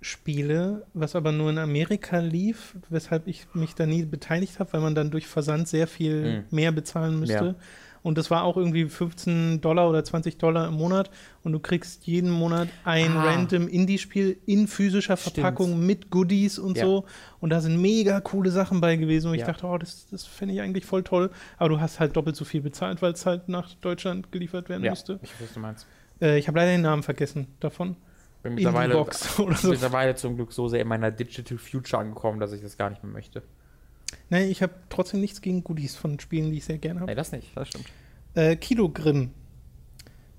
Indie-Spiele, was aber nur in Amerika lief, weshalb ich mich da nie beteiligt habe, weil man dann durch Versand sehr viel Hm. mehr bezahlen müsste. Ja. Und das war auch irgendwie 15 Dollar oder 20 Dollar im Monat und du kriegst jeden Monat ein Ah. random Indie-Spiel in physischer Stimmt. Verpackung mit Goodies und Ja. so. Und da sind mega coole Sachen bei gewesen, ich Ja. dachte, oh, das, das fände ich eigentlich voll toll. Aber du hast halt doppelt so viel bezahlt, weil es halt nach Deutschland geliefert werden Ja, musste. ich weiß, was du meinst. Äh, ich habe leider den Namen vergessen davon. Bin mittlerweile, Indie-Box oder so. mittlerweile zum Glück so sehr in meiner Digital Future angekommen, dass ich das gar nicht mehr möchte. Nein, ich habe trotzdem nichts gegen Goodies von Spielen, die ich sehr gerne habe. Nee, das nicht, das stimmt. Äh, Kilogrim.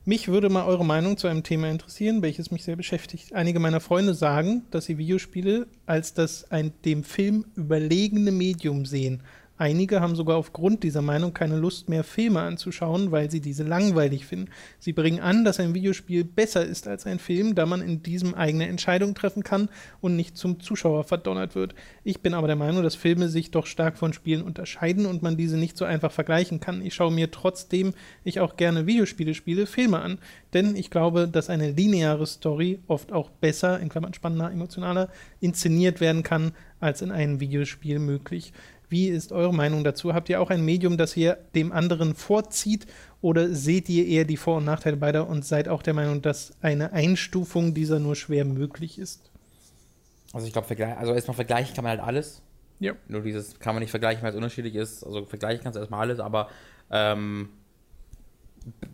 Mich würde mal eure Meinung zu einem Thema interessieren, welches mich sehr beschäftigt. Einige meiner Freunde sagen, dass sie Videospiele als das ein dem Film überlegene Medium sehen. Einige haben sogar aufgrund dieser Meinung keine Lust mehr, Filme anzuschauen, weil sie diese langweilig finden. Sie bringen an, dass ein Videospiel besser ist als ein Film, da man in diesem eigene Entscheidungen treffen kann und nicht zum Zuschauer verdonnert wird. Ich bin aber der Meinung, dass Filme sich doch stark von Spielen unterscheiden und man diese nicht so einfach vergleichen kann. Ich schaue mir trotzdem, ich auch gerne Videospiele spiele, Filme an. Denn ich glaube, dass eine lineare Story oft auch besser, in Klammern spannender, emotionaler, inszeniert werden kann, als in einem Videospiel möglich. Wie ist eure Meinung dazu? Habt ihr auch ein Medium, das ihr dem anderen vorzieht oder seht ihr eher die Vor- und Nachteile beider und seid auch der Meinung, dass eine Einstufung dieser nur schwer möglich ist? Also ich glaube, also erstmal vergleichen kann man halt alles. Ja. Nur dieses kann man nicht vergleichen, weil es unterschiedlich ist. Also vergleichen kannst du erstmal alles, aber ähm,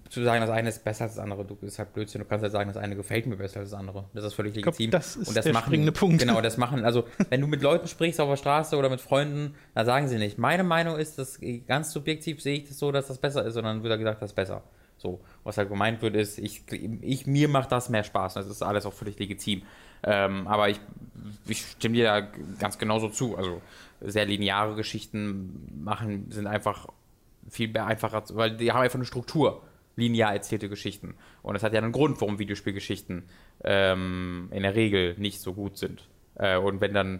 zu sagen, das eine ist besser als das andere, du ist halt Blödsinn. Du kannst halt sagen, das eine gefällt mir besser als das andere. Das ist völlig legitim. das ist und das der machen, springende Punkt. Genau, das machen, also wenn du mit Leuten sprichst auf der Straße oder mit Freunden, dann sagen sie nicht. Meine Meinung ist, dass ganz subjektiv sehe ich das so, dass das besser ist, sondern wird gesagt, das ist besser. So, was halt gemeint wird, ist, ich, ich mir macht das mehr Spaß. Das ist alles auch völlig legitim. Ähm, aber ich, ich stimme dir da ganz genauso zu. Also sehr lineare Geschichten machen, sind einfach viel mehr einfacher, weil die haben einfach eine Struktur. linear erzählte Geschichten. Und das hat ja einen Grund, warum Videospielgeschichten ähm, in der Regel nicht so gut sind. Äh, und wenn dann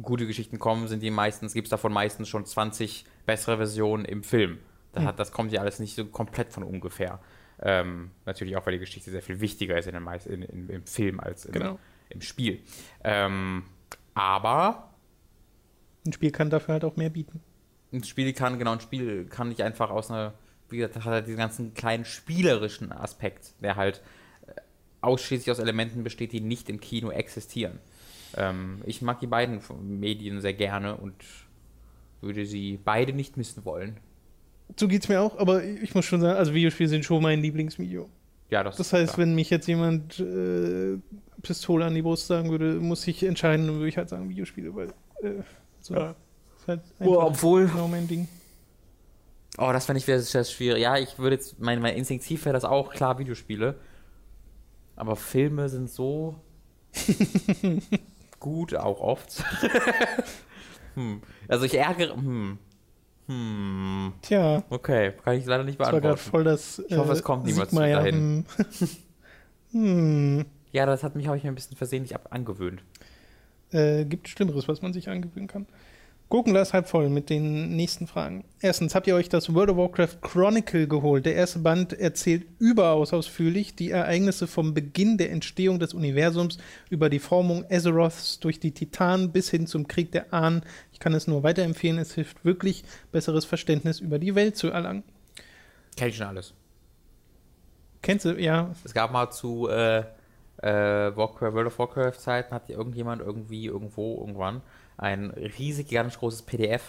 gute Geschichten kommen, sind die meistens, gibt es davon meistens schon 20 bessere Versionen im Film. Das, hat, das kommt ja alles nicht so komplett von ungefähr. Ähm, natürlich auch, weil die Geschichte sehr viel wichtiger ist in den meist, in, in, im Film als im, Genau. im Spiel. Ähm, aber Ein Spiel kann dafür halt auch mehr bieten. Ein Spiel kann, genau, ein Spiel kann nicht einfach aus einer, wie gesagt, hat halt diesen ganzen kleinen spielerischen Aspekt, der halt äh, ausschließlich aus Elementen besteht, die nicht im Kino existieren. Ähm, ich mag die beiden Medien sehr gerne und würde sie beide nicht missen wollen. So geht's mir auch, aber ich muss schon sagen, also Videospiele sind schon mein Lieblingsmedium. Ja, das, Das heißt, klar. wenn mich jetzt jemand äh, Pistole an die Brust sagen würde, muss ich entscheiden, dann würde ich halt sagen Videospiele, weil äh, so Ja. Halt Oh, obwohl, genau mein Ding. oh, das fände ich wieder sehr schwierig. Ja, ich würde jetzt, mein, mein Instinktiv wäre das auch, klar, Videospiele. Aber Filme sind so gut, auch oft. hm. Also ich ärgere, hm. Hm. Tja, Okay, kann ich leider nicht das war beantworten. voll das. Ich hoffe, es kommt niemals Siegmeier, dahin. hm. Ja, das hat mich, habe ich mir ein bisschen versehentlich ab angewöhnt. Äh, gibt Schlimmeres, was man sich angewöhnen kann. Gurkenglas halb voll mit den nächsten Fragen. Erstens, habt ihr euch das World of Warcraft Chronicle geholt? Der erste Band erzählt überaus ausführlich die Ereignisse vom Beginn der Entstehung des Universums über die Formung Azeroths durch die Titanen bis hin zum Krieg der Ahnen. Ich kann es nur weiterempfehlen. Es hilft wirklich, besseres Verständnis über die Welt zu erlangen. Kenn ich schon alles. Kennst du? Ja, Es gab mal zu äh, äh, Warcraft, World of Warcraft Zeiten, hat irgendjemand irgendwie, irgendwo, irgendwann ein riesig, gigantisch großes PDF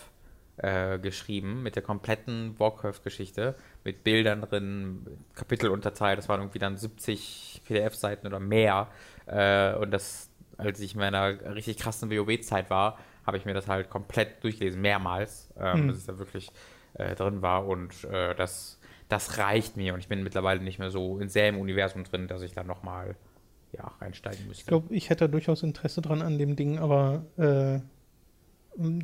äh, geschrieben mit der kompletten Warcraft-Geschichte, mit Bildern drin, Kapitel unterteilt. Das waren irgendwie dann 70 PDF-Seiten oder mehr. Äh, und das, als ich in meiner richtig krassen WoW-Zeit war, habe ich mir das halt komplett durchgelesen, mehrmals, ähm, Mhm. dass es da wirklich äh, drin war. Und äh, das, das reicht mir. Und ich bin mittlerweile nicht mehr so in im Universum drin, dass ich da nochmal ja, reinsteigen müsste. ich glaube, ich hätte da durchaus Interesse dran an dem Ding, aber äh,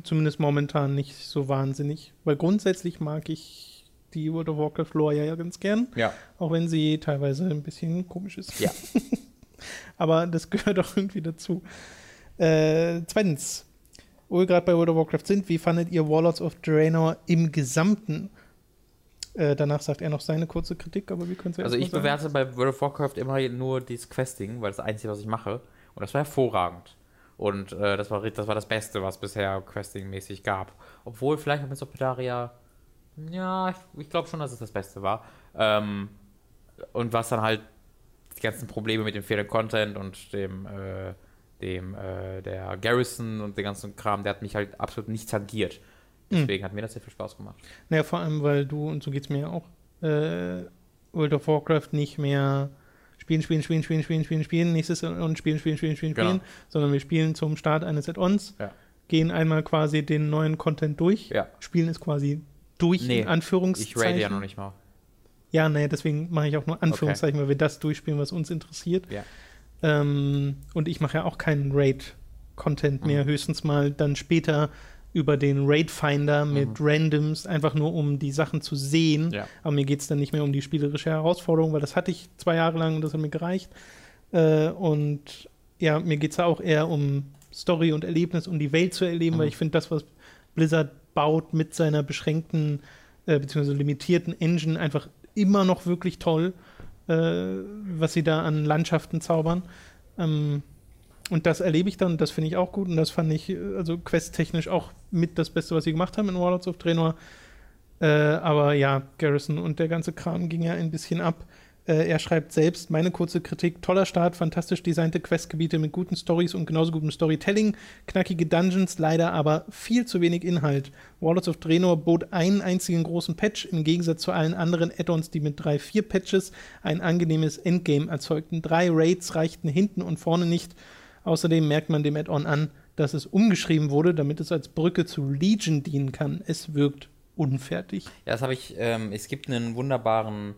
zumindest momentan nicht so wahnsinnig. Weil grundsätzlich mag ich die World of Warcraft Lore ja ganz gern, ja. auch wenn sie teilweise ein bisschen komisch ist. Ja. aber das gehört auch irgendwie dazu. Äh, zweitens, wo wir gerade bei World of Warcraft sind, wie fandet ihr Warlords of Draenor im Gesamten? Äh, danach sagt er noch seine kurze Kritik, aber wir können es ja Also ich bewerte bei World of Warcraft immer nur dieses Questing, weil das Einzige, was ich mache. Und das war hervorragend. Und äh, das, war, das war das Beste, was bisher Questing-mäßig gab. Obwohl vielleicht mit Sopedaria, ja, ich, ich glaube schon, dass es das Beste war. Ähm, und was dann halt die ganzen Probleme mit dem fehlenden Content und dem, äh, dem äh, der Garrison und den ganzen Kram, der hat mich halt absolut nicht tangiert. Deswegen hat mir das sehr viel Spaß gemacht. Naja, vor allem, weil du, und so geht es mir ja auch, äh, World of Warcraft nicht mehr spielen, spielen, spielen, spielen, spielen, spielen, spielen, nächstes und spielen, spielen, spielen, spielen, Genau. spielen, sondern wir spielen zum Start eines Add-ons, Ja. gehen einmal quasi den neuen Content durch, Ja. spielen es quasi durch, Nee, in Anführungszeichen. Ich rate ja noch nicht mal. Ja, naja, deswegen mache ich auch nur Anführungszeichen, weil wir das durchspielen, was uns interessiert. Ja. Ähm, und ich mache ja auch keinen Raid-Content mehr, Mhm. höchstens mal dann später über den Raid-Finder mit Randoms, einfach nur um die Sachen zu sehen. Mhm. Ja. Aber mir geht es dann nicht mehr um die spielerische Herausforderung, weil das hatte ich zwei Jahre lang und das hat mir gereicht. Äh, und ja, mir geht es auch eher um Story und Erlebnis, um die Welt zu erleben, Mhm. weil ich finde, das, was Blizzard baut mit seiner beschränkten äh, bzw. limitierten Engine, einfach immer noch wirklich toll, äh, was sie da an Landschaften zaubern. Ähm, und das erlebe ich dann, das finde ich auch gut. Und das fand ich, äh, also questtechnisch auch mit das Beste, was sie gemacht haben in Warlords of Draenor. Äh, aber ja, Garrison und der ganze Kram ging ja ein bisschen ab. Äh, er schreibt selbst, meine kurze Kritik, toller Start, fantastisch designte Questgebiete mit guten Stories und genauso gutem Storytelling, knackige Dungeons, leider aber viel zu wenig Inhalt. Warlords of Draenor bot einen einzigen großen Patch, im Gegensatz zu allen anderen Add-ons, die mit drei, vier Patches ein angenehmes Endgame erzeugten. Drei Raids reichten hinten und vorne nicht. Außerdem merkt man dem Add-on an, dass es umgeschrieben wurde, damit es als Brücke zu Legion dienen kann. Es wirkt unfertig. Ja, das habe ich. Ähm, es gibt einen wunderbaren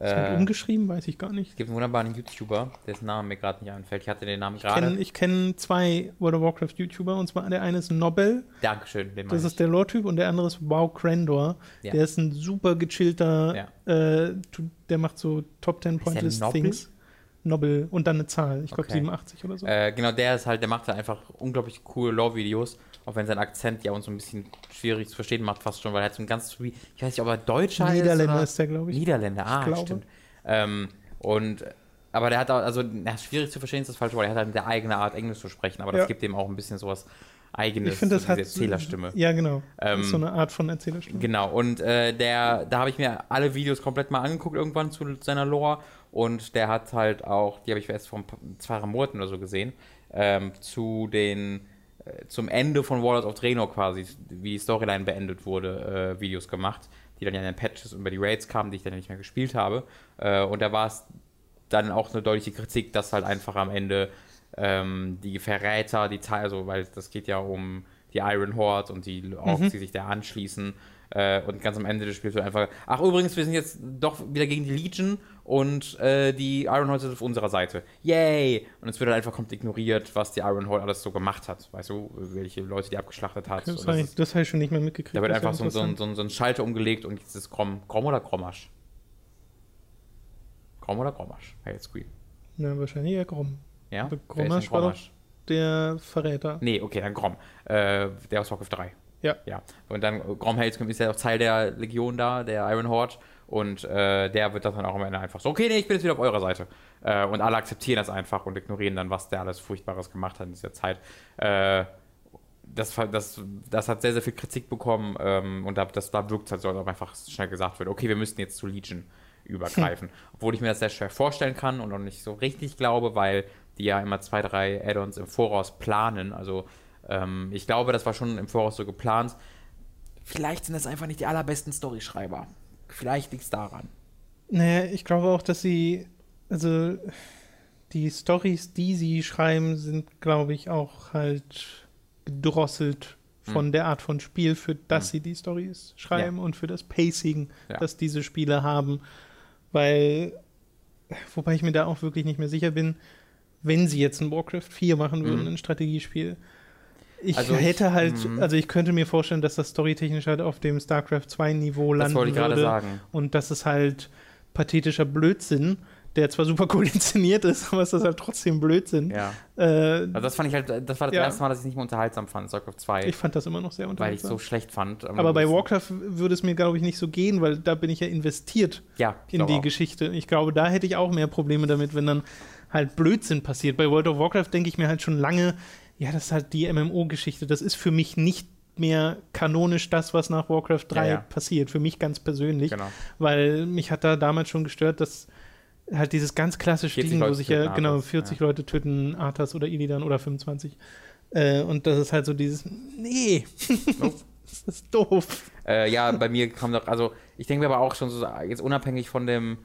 Ist Äh, umgeschrieben? Weiß ich gar nicht. Es gibt einen wunderbaren YouTuber, dessen Name mir gerade nicht einfällt. Ich hatte den Namen Ich kenne gerade. ich kenn zwei World of Warcraft YouTuber und zwar der eine ist Nobel, Dankeschön, den das ist der Lore-Typ und der andere ist Wow Crandor. Ja. Der ist ein super gechillter, äh, tu- der macht so Top 10 der Pointless? Things. Nobel und dann eine Zahl, ich glaube Okay. 87 oder so. Äh, genau, der ist halt, der macht halt einfach unglaublich coole Lore-Videos, auch wenn sein Akzent ja uns so ein bisschen schwierig zu verstehen macht, fast schon, weil er hat so ein ganz, ich weiß nicht, ob er Deutscher Niederländer ist. oder- ist der, glaube ich. Niederländer, ah, glaube. stimmt. Ähm, und, aber der hat auch, also, na, schwierig zu verstehen ist das falsche Wort, er hat halt eine eigene Art, Englisch zu sprechen, aber das Ja. gibt ihm auch ein bisschen sowas Eigenes, Ich finde, das so hat Erzählerstimme. Ja, genau. Ähm, so eine Art von Erzählerstimme. Genau, und äh, der, da habe ich mir alle Videos komplett mal angeguckt irgendwann zu seiner Lore und der hat halt auch, die habe ich erst vor ein paar- zwei Monaten oder so gesehen, ähm, zu den, äh, zum Ende von Warlords of Draenor quasi, wie die Storyline beendet wurde, äh, Videos gemacht, die dann ja in den Patches über die Raids kamen, die ich dann nicht mehr gespielt habe. Äh, und da war es dann auch eine deutliche Kritik, dass halt einfach am Ende ähm, die Verräter, die Teil, also weil das geht ja um die Iron Horde und die Orks, Mhm. die sich da anschließen. Äh, und ganz am Ende des Spiels wird einfach, ach übrigens, wir sind jetzt doch wieder gegen die Legion und äh, die Iron Horde ist auf unserer Seite. Yay! Und es wird dann einfach komplett ignoriert, was die Iron Horde alles so gemacht hat. Weißt du, welche Leute die abgeschlachtet hat. Das Und habe das ich, das hab ich schon nicht mehr mitgekriegt. da wird Das einfach so, so, so, so ein Schalter umgelegt und jetzt ist Grom, Grom oder Grommasch? Grom oder Grommasch? Hey, Screen. Na, wahrscheinlich eher Grom. Ja? Aber Grommasch war doch-? Der Verräter. Nee, okay, dann Grom. Äh, der aus Warcraft 3. Ja. Ja. Und dann äh, Grom Hellscream ist ja auch Teil der Legion da, der Iron Horde. Und äh, der wird das dann auch am Ende einfach so, okay, nee, ich bin jetzt wieder auf eurer Seite. Äh, und alle akzeptieren das einfach und ignorieren dann, was der alles Furchtbares gemacht hat in dieser Zeit. Äh, das, das, das hat sehr, sehr viel Kritik bekommen ähm, und da, das, da wirkt es halt so, als ob einfach schnell gesagt wird, okay, wir müssen jetzt zu Legion übergreifen. Obwohl ich mir das sehr schwer vorstellen kann und auch nicht so richtig glaube, weil die ja immer zwei, drei Add-ons im Voraus planen. Also ähm, ich glaube, das war schon im Voraus so geplant. Vielleicht sind das einfach nicht die allerbesten Storyschreiber. Vielleicht liegt es daran. Naja, ich glaube auch, dass sie, also die Stories, die sie schreiben, sind, glaube ich, auch halt gedrosselt von Hm. der Art von Spiel, für das sie die Stories schreiben und für das Pacing, Ja. das diese Spiele haben. Weil, wobei ich mir da auch wirklich nicht mehr sicher bin, wenn sie jetzt ein Warcraft 4 machen würden, Mhm. ein Strategiespiel. Ich Also ich- hätte halt, mhm. also ich könnte mir vorstellen, dass das storytechnisch halt auf dem StarCraft 2 Niveau Das landen wollte ich gerade würde. sagen. Und das ist halt pathetischer Blödsinn, der zwar super cool inszeniert ist, aber es ist halt trotzdem Blödsinn. Ja. Äh, Also das fand ich halt, das war das Ja. erste Mal, dass ich es nicht mehr unterhaltsam fand, StarCraft 2, ich fand das immer noch sehr weil ich es unterhaltsam. so schlecht fand. Ähm, aber bei das- Warcraft würde es mir, glaube ich, nicht so gehen, weil da bin ich ja investiert ja, ich in die auch. Geschichte. Ich glaube, da hätte ich auch mehr Probleme damit, wenn dann halt Blödsinn passiert. Bei World of Warcraft denke ich mir halt schon lange, ja, das ist halt die MMO-Geschichte. Das ist für mich nicht mehr kanonisch das, was nach Warcraft 3 Ja, ja. passiert. Für mich ganz persönlich. Genau. Weil mich hat da damals schon gestört, dass halt dieses ganz klassische 40 Ding, wo sich ja, genau, Arthas, 40 ja. Leute töten Arthas oder Illidan oder 25. Äh, und das ist halt so dieses, nee, Nope. das ist doof. Äh, ja, bei mir kam doch, also ich denke mir aber auch schon so, jetzt unabhängig von dem,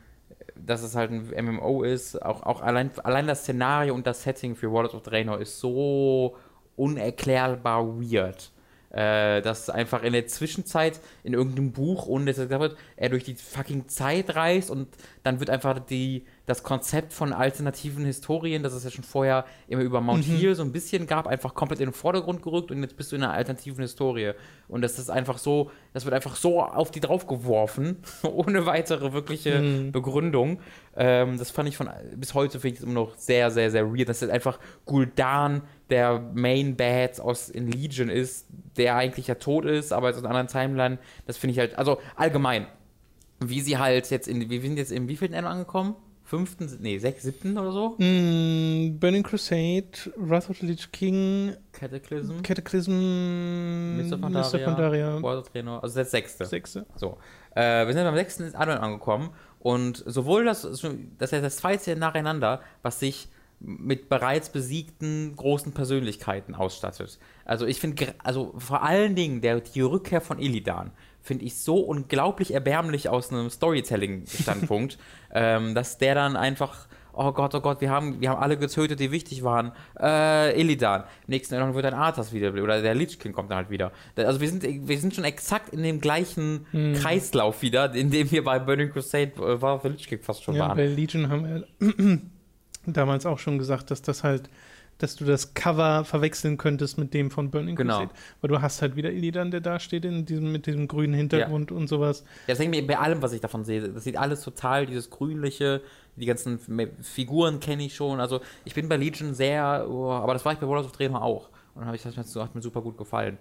dass es halt ein MMO ist, auch, auch allein, allein das Szenario und das Setting für World of Draenor ist so unerklärbar weird. Äh, dass einfach in der Zwischenzeit in irgendeinem Buch, ohne dass er gesagt wird, er durch die fucking Zeit reist und dann wird einfach die, das Konzept von alternativen Historien, das es ja schon vorher immer über Mount Mhm. Heal so ein bisschen gab, einfach komplett in den Vordergrund gerückt und jetzt bist du in einer alternativen Historie. Und das ist einfach so, das wird einfach so auf die draufgeworfen, ohne weitere wirkliche Mhm. Begründung. Ähm, das fand ich von bis heute finde ich es immer noch sehr, sehr, sehr weird. Dass jetzt einfach Gul'dan der Main Bad aus in Legion ist, der eigentlich ja tot ist, aber jetzt in einer anderen Timeline. Das finde ich halt, also allgemein, wie sie halt jetzt in, wir sind jetzt im wievielten Ende angekommen? Fünften, nee, sechs, siebten oder so? Mm, Burning Crusade, Wrath of the Lich King, Cataclysm, Cataclysm, Mr. Pandaria, of Draenor, also das sechste. sechste. So. Äh, wir sind beim sechsten Advent angekommen und sowohl das, das ist das zweite nacheinander, was sich mit bereits besiegten großen Persönlichkeiten ausstattet. Also ich finde, also vor allen Dingen der, die Rückkehr von Illidan finde ich so unglaublich erbärmlich aus einem Storytelling-Standpunkt, ähm, dass der dann einfach oh Gott, oh Gott, wir haben, wir haben alle getötet, die wichtig waren. Äh, Illidan. Nächsten Erinnerung wird ein Arthas wieder, oder der Lich King kommt dann halt wieder. Also wir sind, wir sind schon exakt in dem gleichen Hm. Kreislauf wieder, in dem wir bei Burning Crusade äh, war für Lich King fast schon Ja, waren. bei Legion haben wir damals auch schon gesagt, dass das halt, dass du das Cover verwechseln könntest mit dem von Burning Genau. Crusade. Weil du hast halt wieder Illidan, der da steht in diesem, mit diesem grünen Hintergrund und sowas. Ja, das hängt mir bei allem, was ich davon sehe. Das sieht alles total, dieses grünliche, die ganzen Figuren kenne ich schon. Also ich bin bei Legion sehr, oh, aber das war ich bei Warlords of Draenor auch. Und dann habe ich das hat mir- super gut gefallen.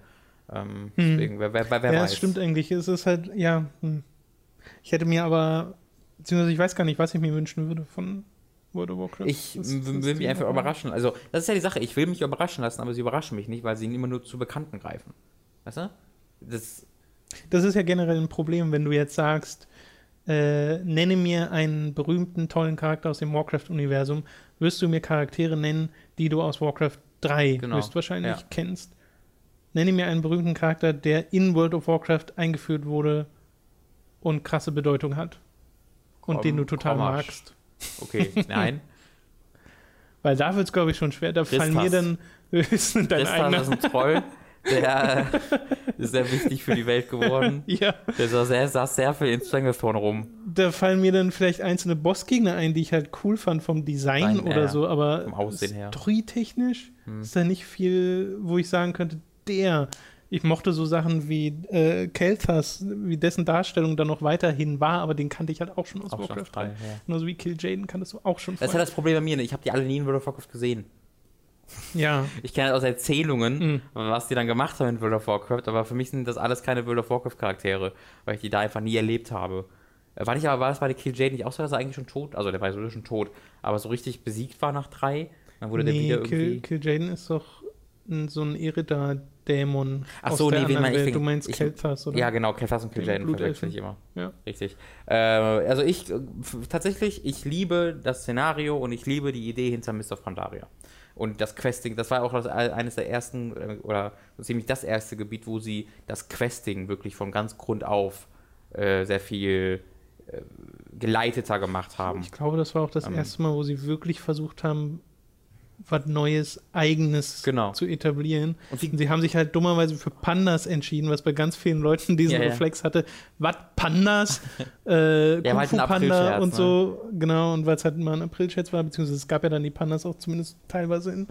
Ähm, deswegen, wer, wer, wer Hm. ja, weiß. es stimmt eigentlich. Es ist halt, ja. hm. Ich hätte mir aber, beziehungsweise ich weiß gar nicht, was ich mir wünschen würde von World of Warcraft. Ich Das- will mich einfach überraschen. Also, das ist ja die Sache. Ich will mich überraschen lassen, aber sie überraschen mich nicht, weil sie immer nur zu Bekannten greifen. Weißt du? Das, Das ist ja generell ein Problem, wenn du jetzt sagst, äh, nenne mir einen berühmten, tollen Charakter aus dem Warcraft-Universum, wirst du mir Charaktere nennen, die du aus Warcraft 3 Genau, höchstwahrscheinlich ja. kennst. Nenne mir einen berühmten Charakter, der in World of Warcraft eingeführt wurde und krasse Bedeutung hat. Und Komm, den du total komm, magst. Okay, nein. Weil da wird es, glaube ich, schon schwer. Da fallen mir dann höchstens dein Tristan eigener. ist ein Troll. Der ist sehr wichtig für die Welt geworden. Ja, Der saß sehr, saß sehr viel in Stranglethorn rum. da fallen mir dann vielleicht einzelne Bossgegner ein, die ich halt cool fand vom Design Nein, oder ja, so, aber vom Aussehen her. storytechnisch Hm. ist da nicht viel, wo ich sagen könnte, der. Ich mochte so Sachen wie äh, Kelthas, wie dessen Darstellung dann noch weiterhin war, aber den kannte ich halt auch schon aus Auch Warcraft frei, 3. ja. Genauso wie Kill Jaden kanntest du auch schon Das ist halt das Problem bei mir. ne? Ich habe die alle nie in World of Warcraft gesehen. ja, Ich kenne halt aus Erzählungen, Mhm. was die dann gemacht haben in World of Warcraft, aber für mich sind das alles keine World of Warcraft Charaktere, weil ich die da einfach nie erlebt habe. Äh, War, nicht, aber war das bei der Kill Jade nicht auch so, dass er eigentlich schon tot, also der war sowieso schon tot, aber so richtig besiegt war nach drei? Dann wurde der nee, wieder Kill, irgendwie. Kill Jaden ist doch ein, so ein Irida-Dämon Ach aus so, der nee, wen anderen meine ich? Du meinst ich- Kelthas, oder? Ja, genau, Kelthas und Kill Den Jaden Blutelfen. verwechsel ich immer. Ja. Richtig. Äh, also ich, tatsächlich, ich liebe das Szenario und ich liebe die Idee hinter Mr. Pandaria. Und das Questing, das war auch das, eines der ersten, äh, oder ziemlich das erste Gebiet, wo sie das Questing wirklich von ganz Grund auf äh, sehr viel äh, geleiteter gemacht haben. Ich glaube, das war auch das Ähm. erste Mal, wo sie wirklich versucht haben, was Neues, Eigenes Genau. zu etablieren. Und Und sie haben sich halt dummerweise für Pandas entschieden, was bei ganz vielen Leuten diesen Ja, ja. Reflex hatte. Was, Pandas? äh, Ja, war halt Kung-Fu-Panda Aprilscherz, und ne? so. Genau, und weil es halt mal ein Aprilscherz war, beziehungsweise es gab ja dann die Pandas auch zumindest teilweise in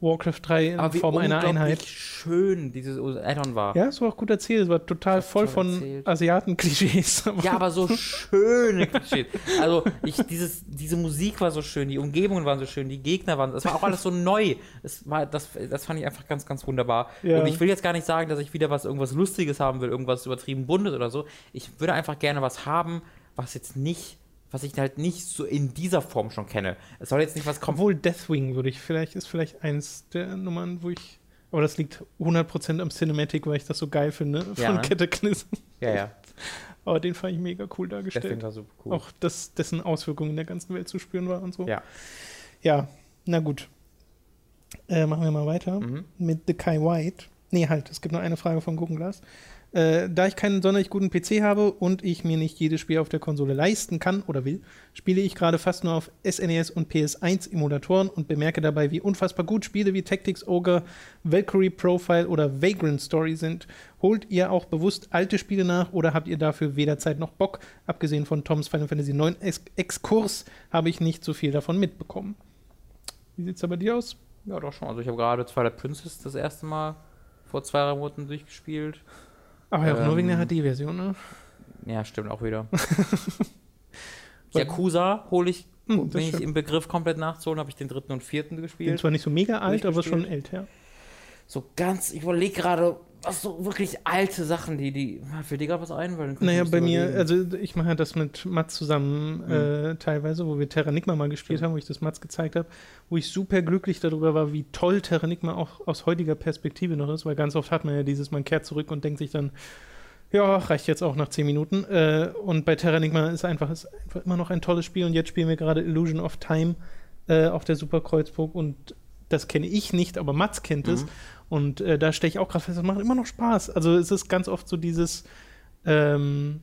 Warcraft 3 in Aber Form einer Einheit. schön dieses Addon war. Ja, es war auch gut erzählt. Es war total voll von. Asiaten-Klischees. Ja, aber so schöne Klischees. Also, ich, dieses, diese Musik war so schön, die Umgebungen waren so schön, die Gegner waren, es war auch alles so neu. Es war, das, das fand ich einfach ganz, ganz wunderbar. Ja. Und ich will jetzt gar nicht sagen, dass ich wieder was, irgendwas Lustiges haben will, irgendwas übertrieben Buntes oder so. Ich würde einfach gerne was haben, was jetzt nicht, was ich halt nicht so in dieser Form schon kenne. Es soll jetzt nicht was kommen. Obwohl Deathwing würde ich vielleicht, ist vielleicht eins der Nummern, wo ich. Aber das liegt 100% am Cinematic, weil ich das so geil finde. Von Ja? Cataclysm. Ja, ja. Aber den fand ich mega cool dargestellt. war super cool. Auch, dass dessen Auswirkungen in der ganzen Welt zu spüren war und so. Ja. Ja, na gut. Äh, machen wir mal weiter Mhm. mit The Kai White. Nee, halt, es gibt noch eine Frage von Gugenglas. Äh, da ich keinen sonderlich guten PC habe und ich mir nicht jedes Spiel auf der Konsole leisten kann oder will, spiele ich gerade fast nur auf SNES und PS1 Emulatoren und bemerke dabei, wie unfassbar gut Spiele wie Tactics Ogre, Valkyrie Profile oder Vagrant Story sind. Holt ihr auch bewusst alte Spiele nach oder habt ihr dafür weder Zeit noch Bock? Abgesehen von Toms Final Fantasy IX Ex Exkurs habe ich nicht so viel davon mitbekommen. Wie sieht's da bei dir aus? Ja, doch schon. Also, ich habe gerade Twilight Princess das erste Mal vor zwei Monaten durchgespielt. Aber ja auch nur wegen der Ähm, HD-Version, ne? Ja, stimmt auch wieder. Yakuza hole ich, Hm, bin ich im Begriff komplett nachzuholen, habe ich den dritten und vierten Bin gespielt. zwar nicht so mega alt, aber schon älter. So ganz, ich überlege gerade, was so wirklich alte Sachen, die, die, fällt dir gerade was ein? Weil Naja, bei mir, überlegen. also ich mache das mit Mats zusammen Mhm. äh, teilweise, wo wir Terranigma mal gespielt Stimmt. haben, wo ich das Mats gezeigt habe, wo ich super glücklich darüber war, wie toll Terranigma auch aus heutiger Perspektive noch ist, weil ganz oft hat man ja dieses, man kehrt zurück und denkt sich dann, ja, reicht jetzt auch nach 10 Minuten. Äh, und bei Terranigma ist einfach, ist einfach immer noch ein tolles Spiel und jetzt spielen wir gerade Illusion of Time äh, auf der Super Kreuzburg und das kenne ich nicht, aber Mats kennt es. Mhm. Und äh, da stelle ich auch gerade fest, das macht immer noch Spaß. Also es ist ganz oft so dieses, ähm,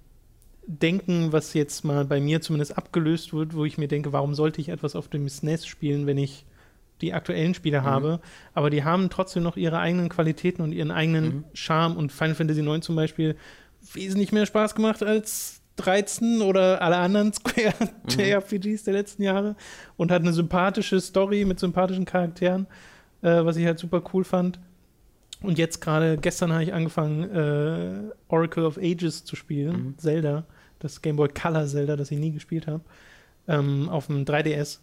Denken, was jetzt mal bei mir zumindest abgelöst wird, wo ich mir denke, warum sollte ich etwas auf dem SNES spielen, wenn ich die aktuellen Spiele mhm. habe. Aber die haben trotzdem noch ihre eigenen Qualitäten und ihren eigenen mhm. Charme. Und Final Fantasy IX zum Beispiel wesentlich mehr Spaß gemacht als 13 oder alle anderen Square mhm. RPGs der letzten Jahre und hat eine sympathische Story mit sympathischen Charakteren, äh, was ich halt super cool fand. Und jetzt gerade, gestern habe ich angefangen, äh, Oracle of Ages zu spielen, mhm. Zelda, das Game Boy Color Zelda, das ich nie gespielt habe, ähm, auf dem 3DS.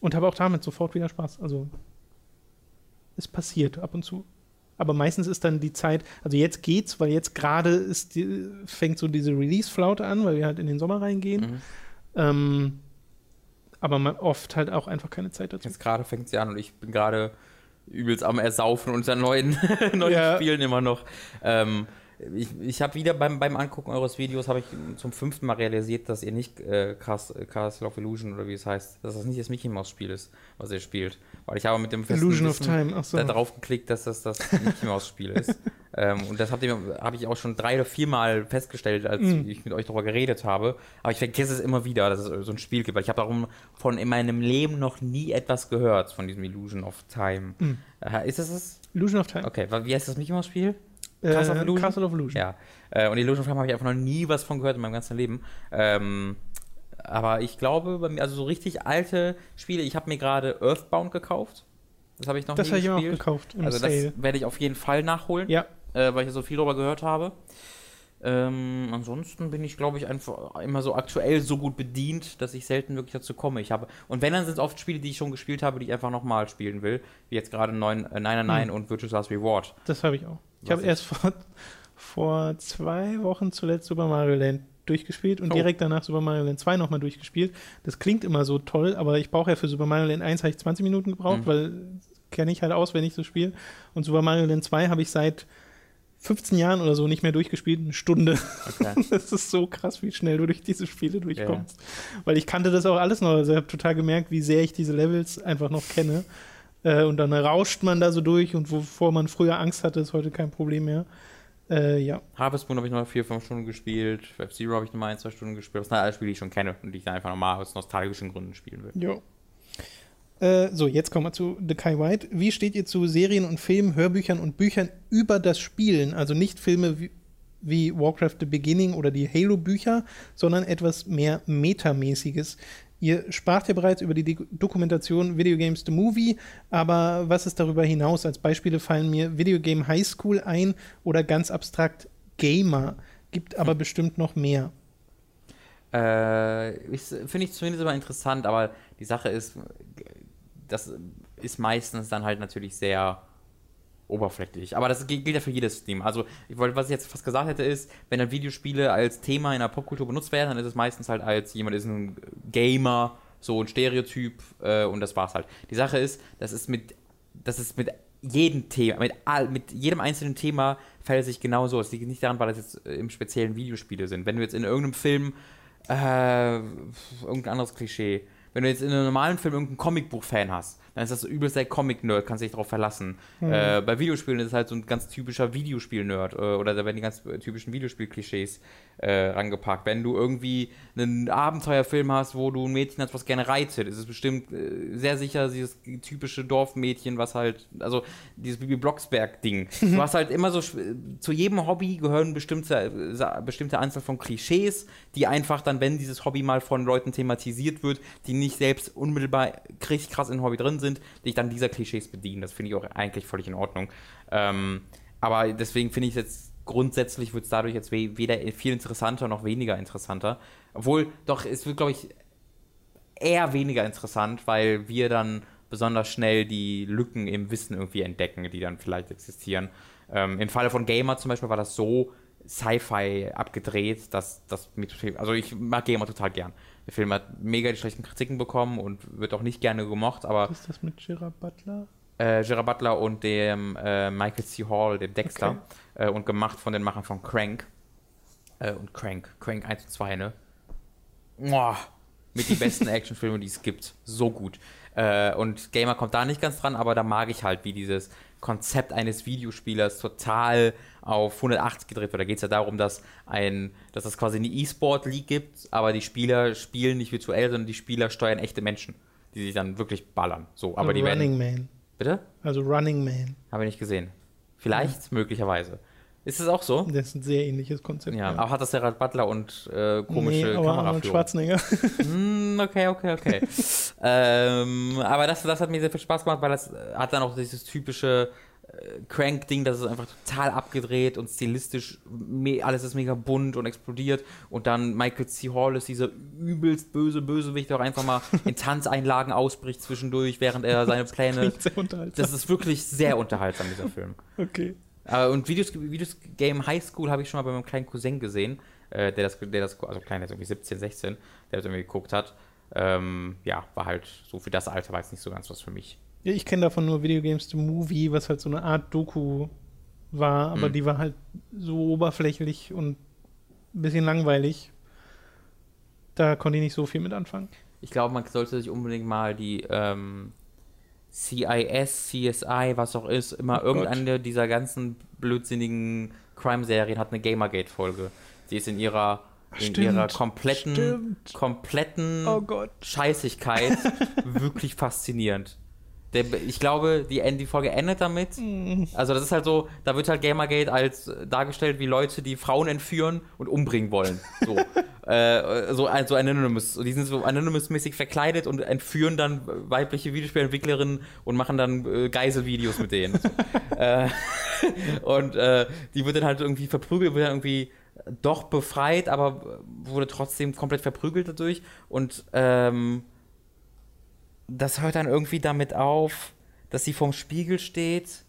Und habe auch damit sofort wieder Spaß. Also, es passiert ab und zu. Aber meistens ist dann die Zeit, also jetzt geht's, weil jetzt gerade fängt so diese Release-Flaute an, weil wir halt in den Sommer reingehen. Mhm. Ähm, aber man oft halt auch einfach keine Zeit dazu. Jetzt gerade fängt sie an und ich bin gerade übelst am Ersaufen unter neuen, neuen ja. Spielen immer noch. Ähm, ich, ich habe wieder beim, beim Angucken eures Videos habe ich zum fünften Mal realisiert, dass ihr nicht äh, Castle of Illusion oder wie es heißt, dass das nicht das Mickey Mouse Spiel ist, was ihr spielt. Weil ich habe mit dem Illusion of Time. So. da drauf geklickt, dass das das Mickey Mouse Spiel ist. ähm, und das habe hab ich auch schon drei oder vier Mal festgestellt, als mm. ich mit euch darüber geredet habe. Aber ich vergesse es immer wieder, dass es so ein Spiel gibt, weil ich habe darum von in meinem Leben noch nie etwas gehört von diesem Illusion of Time. Mm. Äh, ist es das? Illusion of Time. Okay, wie heißt das Mickey Mouse Spiel? Castle of äh, Illusion? Castle of Illusion. Ja. Äh, und Illusion of Time habe ich einfach noch nie was von gehört in meinem ganzen Leben. Ähm, aber ich glaube, bei mir, also so richtig alte Spiele, ich habe mir gerade Earthbound gekauft. Das habe ich noch das nie gespielt. Das habe ich auch gekauft. also Sale. das werde ich auf jeden Fall nachholen. Ja. Äh, weil ich so viel darüber gehört habe. Ähm, ansonsten bin ich, glaube ich, einfach immer so aktuell so gut bedient, dass ich selten wirklich dazu komme. Ich habe, und wenn, dann sind es oft Spiele, die ich schon gespielt habe, die ich einfach nochmal spielen will. Wie jetzt gerade 999 hm. und Virtuous Last Reward. Das habe ich auch. Ich habe erst vor, vor zwei Wochen zuletzt Super Mario Land durchgespielt und oh. direkt danach Super Mario Land 2 nochmal durchgespielt. Das klingt immer so toll, aber ich brauche ja für Super Mario Land 1 habe ich 20 Minuten gebraucht, mhm. weil kenne ich halt aus, wenn ich so spiele. Und Super Mario Land 2 habe ich seit 15 Jahren oder so nicht mehr durchgespielt, eine Stunde. Okay. Das ist so krass, wie schnell du durch diese Spiele durchkommst. Yeah. Weil ich kannte das auch alles noch. Also ich habe total gemerkt, wie sehr ich diese Levels einfach noch kenne. Äh, und dann rauscht man da so durch und wovor man früher Angst hatte, ist heute kein Problem mehr. Äh, ja. Harvest Moon habe ich noch vier, fünf Stunden gespielt. F-Zero habe ich noch mal ein, zwei Stunden gespielt. Das sind alle Spiele, die ich schon kenne und die ich dann einfach nochmal aus nostalgischen Gründen spielen will. Ja. Äh, so, jetzt kommen wir zu The Kai White. Wie steht ihr zu Serien und Filmen, Hörbüchern und Büchern über das Spielen? Also nicht Filme wie, wie Warcraft The Beginning oder die Halo-Bücher, sondern etwas mehr Metamäßiges. Ihr spracht ja bereits über die Dokumentation Video Games The Movie, aber was ist darüber hinaus? Als Beispiele fallen mir Video Game High School ein oder ganz abstrakt Gamer. Gibt aber hm. bestimmt noch mehr. Äh, Finde ich zumindest aber interessant, aber die Sache ist, das ist meistens dann halt natürlich sehr oberflächlich. Aber das gilt ja für jedes Thema. Also, ich wollte, was ich jetzt fast gesagt hätte, ist, wenn dann Videospiele als Thema in der Popkultur benutzt werden, dann ist es meistens halt als jemand ist ein Gamer, so ein Stereotyp äh, und das war's halt. Die Sache ist, das ist mit, das ist mit jedem Thema, mit, all, mit jedem einzelnen Thema fällt sich genauso. Es liegt nicht daran, weil das jetzt im speziellen Videospiele sind. Wenn du jetzt in irgendeinem Film äh, irgendein anderes Klischee wenn du jetzt in einem normalen Film irgendein Comicbuch-Fan hast, dann ist das so übelst der Comic-Nerd, kannst dich darauf verlassen. Mhm. Äh, bei Videospielen ist es halt so ein ganz typischer Videospiel-Nerd äh, oder da werden die ganz typischen Videospiel-Klischees äh, rangepackt. Wenn du irgendwie einen Abenteuerfilm hast, wo du ein Mädchen hast, was gerne reitet, ist es bestimmt äh, sehr sicher dieses typische Dorfmädchen, was halt, also dieses Bibi Blocksberg-Ding. du hast halt immer so, zu jedem Hobby gehören bestimmte, bestimmte Anzahl von Klischees, die einfach dann, wenn dieses Hobby mal von Leuten thematisiert wird, die nicht selbst unmittelbar richtig krass in Hobby drin sind, dich dann dieser Klischees bedienen. Das finde ich auch eigentlich völlig in Ordnung. Ähm, aber deswegen finde ich es jetzt grundsätzlich wird es dadurch jetzt weder viel interessanter noch weniger interessanter. Obwohl, doch, es wird, glaube ich, eher weniger interessant, weil wir dann besonders schnell die Lücken im Wissen irgendwie entdecken, die dann vielleicht existieren. Ähm, Im Falle von Gamer zum Beispiel war das so Sci-Fi abgedreht, dass das also ich mag Gamer total gern. Der Film hat mega die schlechten Kritiken bekommen und wird auch nicht gerne gemocht, aber. Was ist das mit Gerard Butler? Äh, Gerard Butler und dem äh, Michael C. Hall, dem Dexter. Okay. Äh, und gemacht von den Machern von Crank. Äh, und Crank. Crank 1 und 2, ne? Boah, mit den besten Actionfilmen, die es gibt. So gut. Äh, und Gamer kommt da nicht ganz dran, aber da mag ich halt, wie dieses Konzept eines Videospielers total auf 180 gedreht wird. Da geht es ja darum, dass ein, dass es quasi eine E-Sport-League gibt, aber die Spieler spielen nicht virtuell, sondern die Spieler steuern echte Menschen, die sich dann wirklich ballern. So, aber also die Running werden. Man. Bitte? Also Running Man. Habe ich nicht gesehen. Vielleicht, möglicherweise. Ist es auch so? Das ist ein sehr ähnliches Konzept. Ja, aber hat das Gerard Butler und äh, komische nee, aber Kameraführung? Schwarzenegger. Hm, okay, okay, okay. ähm, aber das, das hat mir sehr viel Spaß gemacht, weil das äh, hat dann auch dieses typische äh, Crank-Ding, das ist einfach total abgedreht und stilistisch, alles ist mega bunt und explodiert. Und dann Michael C. Hall ist dieser übelst böse Bösewicht, der auch einfach mal in Tanzeinlagen ausbricht zwischendurch, während er seine Pläne. Klingt sehr unterhaltsam. Das ist wirklich sehr unterhaltsam, dieser Film. okay. Äh, und Videos, Videos Game High School habe ich schon mal bei meinem kleinen Cousin gesehen, äh, der das, der das, also klein, der ist irgendwie 17, 16, der das irgendwie geguckt hat. Ähm, ja, war halt so für das Alter war jetzt nicht so ganz was für mich. Ja, ich kenne davon nur Video Games The Movie, was halt so eine Art Doku war, aber Hm. die war halt so oberflächlich und ein bisschen langweilig. Da konnte ich nicht so viel mit anfangen. Ich glaube, man sollte sich unbedingt mal die ähm, CIS, CSI, was auch ist, immer Oh irgendeine dieser ganzen blödsinnigen Crime-Serien hat eine Gamergate-Folge. Die ist in ihrer, in Stimmt, ihrer kompletten, stimmt. kompletten Oh Gott. Scheißigkeit wirklich faszinierend. Der, ich glaube, die, die Folge endet damit. Mhm. Also, das ist halt so, da wird halt Gamergate als äh, dargestellt wie Leute, die Frauen entführen und umbringen wollen. So, äh, so, so Anonymous. Die sind so Anonymous-mäßig verkleidet und entführen dann weibliche Videospielentwicklerinnen und machen dann äh, Geiselvideos mit denen. So. äh, und äh, die wird dann halt irgendwie verprügelt, wird dann irgendwie doch befreit, aber wurde trotzdem komplett verprügelt dadurch. Und ähm, das hört dann irgendwie damit auf, dass sie vorm Spiegel steht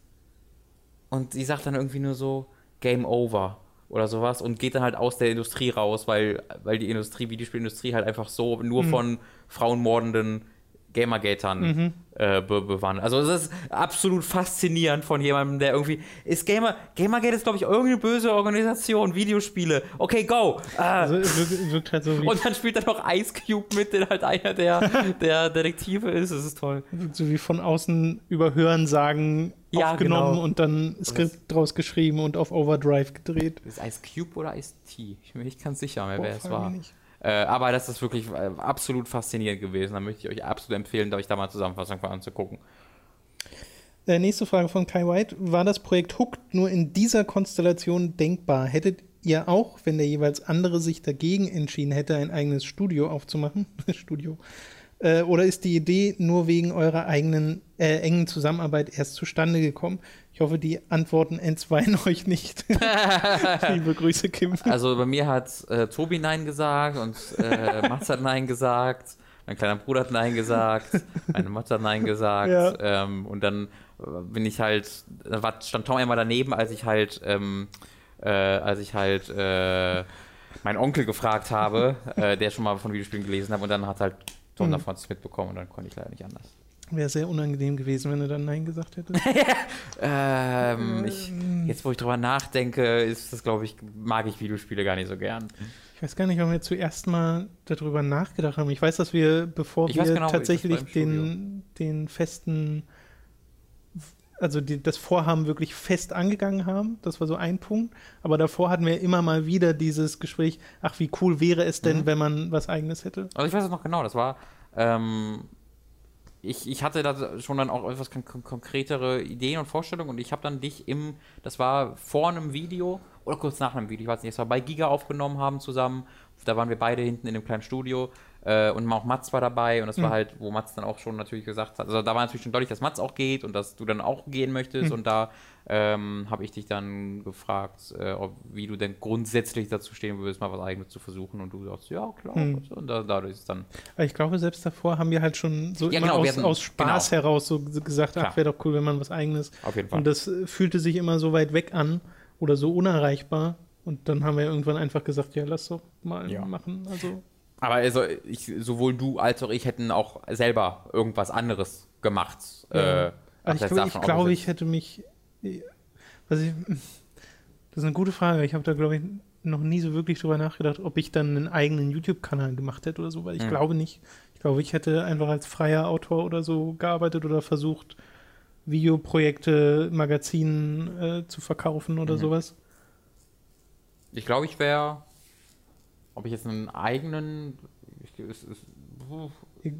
und sie sagt dann irgendwie nur so Game Over oder sowas und geht dann halt aus der Industrie raus, weil, weil die Industrie, Videospielindustrie halt einfach so nur von frauenmordenden Gamergatern äh, be bewandert. Also es ist absolut faszinierend von jemandem, der irgendwie ist Gamer Gamergate ist glaube ich irgendeine böse Organisation, Videospiele. Okay, go. Ah. Also wirkt, wirkt halt so wie, Und dann spielt da noch Ice Cube mit, der halt einer der, der Detektive ist. Das ist toll. so wie von außen über Hörensagen Ja, aufgenommen genau. und dann Skript draus geschrieben und auf Overdrive gedreht. Ist Ice Cube oder Ice T? Ich bin mir nicht ganz sicher mehr, Boah, wer es war. nicht. Äh, aber das ist wirklich äh, absolut faszinierend gewesen. Da möchte ich euch absolut empfehlen, euch da mal Zusammenfassung von anzugucken. Äh, nächste Frage von Kai White. War das Projekt Hooked nur in dieser Konstellation denkbar? Hättet ihr auch, wenn der jeweils andere sich dagegen entschieden hätte, ein eigenes Studio aufzumachen? Studio. Äh, oder ist die Idee nur wegen eurer eigenen äh, engen Zusammenarbeit erst zustande gekommen? Ich hoffe, die Antworten entzweien euch nicht. Liebe Grüße, Kim. Also bei mir hat äh, Tobi Nein gesagt und äh, Mats hat Nein gesagt. Mein kleiner Bruder hat Nein gesagt. Meine Mutter hat Nein gesagt. Ja. Ähm, und dann äh, bin ich halt, da war, stand Tom immer daneben, als ich halt, ähm, äh, als ich halt äh, meinen Onkel gefragt habe, äh, der schon mal von Videospielen gelesen hat. Und dann hat halt Tom Mhm. davon mitbekommen und dann konnte ich leider nicht anders. Wäre sehr unangenehm gewesen, wenn er dann Nein gesagt hätte. Ähm, ich, jetzt, wo ich drüber nachdenke, ist das, glaube ich, mag ich Videospiele gar nicht so gern. Ich weiß gar nicht, wann wir zuerst mal darüber nachgedacht haben. Ich weiß, dass wir, bevor Ich wir genau, tatsächlich den, den festen, also die, das Vorhaben wirklich fest angegangen haben. Das war so ein Punkt. Aber davor hatten wir immer mal wieder dieses Gespräch, ach, wie cool wäre es denn, Mhm. wenn man was eigenes hätte. Also ich weiß es noch genau, das war, ähm, ich, ich hatte da schon dann auch etwas kon kon konkretere Ideen und Vorstellungen und ich habe dann dich im, das war vor einem Video oder kurz nach einem Video, ich weiß nicht, es war bei Giga aufgenommen haben zusammen, da waren wir beide hinten in dem kleinen Studio äh, und auch Mats war dabei und das war Mhm. halt, wo Mats dann auch schon natürlich gesagt hat, also da war natürlich schon deutlich, dass Mats auch geht und dass du dann auch gehen möchtest Mhm. und da ähm, habe ich dich dann gefragt, äh, ob, wie du denn grundsätzlich dazu stehen würdest, mal was eigenes zu versuchen und du sagst, ja klar, Mhm. und da, dadurch ist dann ich glaube, selbst davor haben wir halt schon so Ja, immer genau, aus, hatten- aus Spaß genau. heraus so gesagt, ach, Klar. wäre doch cool, wenn man was eigenes. auf jeden Fall. Und das äh, fühlte sich immer so weit weg an oder so unerreichbar. Und dann haben wir irgendwann einfach gesagt, ja, lass doch mal Ja. machen. Also Aber also ich, sowohl du als auch ich hätten auch selber irgendwas anderes gemacht. Ja. Äh, Also ich, glaube, ich, aufgesetzt. ich hätte mich. Was ich, das ist eine gute Frage. Ich habe da, glaube ich, noch nie so wirklich drüber nachgedacht, ob ich dann einen eigenen YouTube-Kanal gemacht hätte oder so, weil ich Hm. glaube nicht. Ich glaube, ich hätte einfach als freier Autor oder so gearbeitet oder versucht, Videoprojekte, Magazinen äh, zu verkaufen oder Mhm. sowas? Ich glaube, ich wäre, ob ich jetzt einen eigenen, ich, es, es,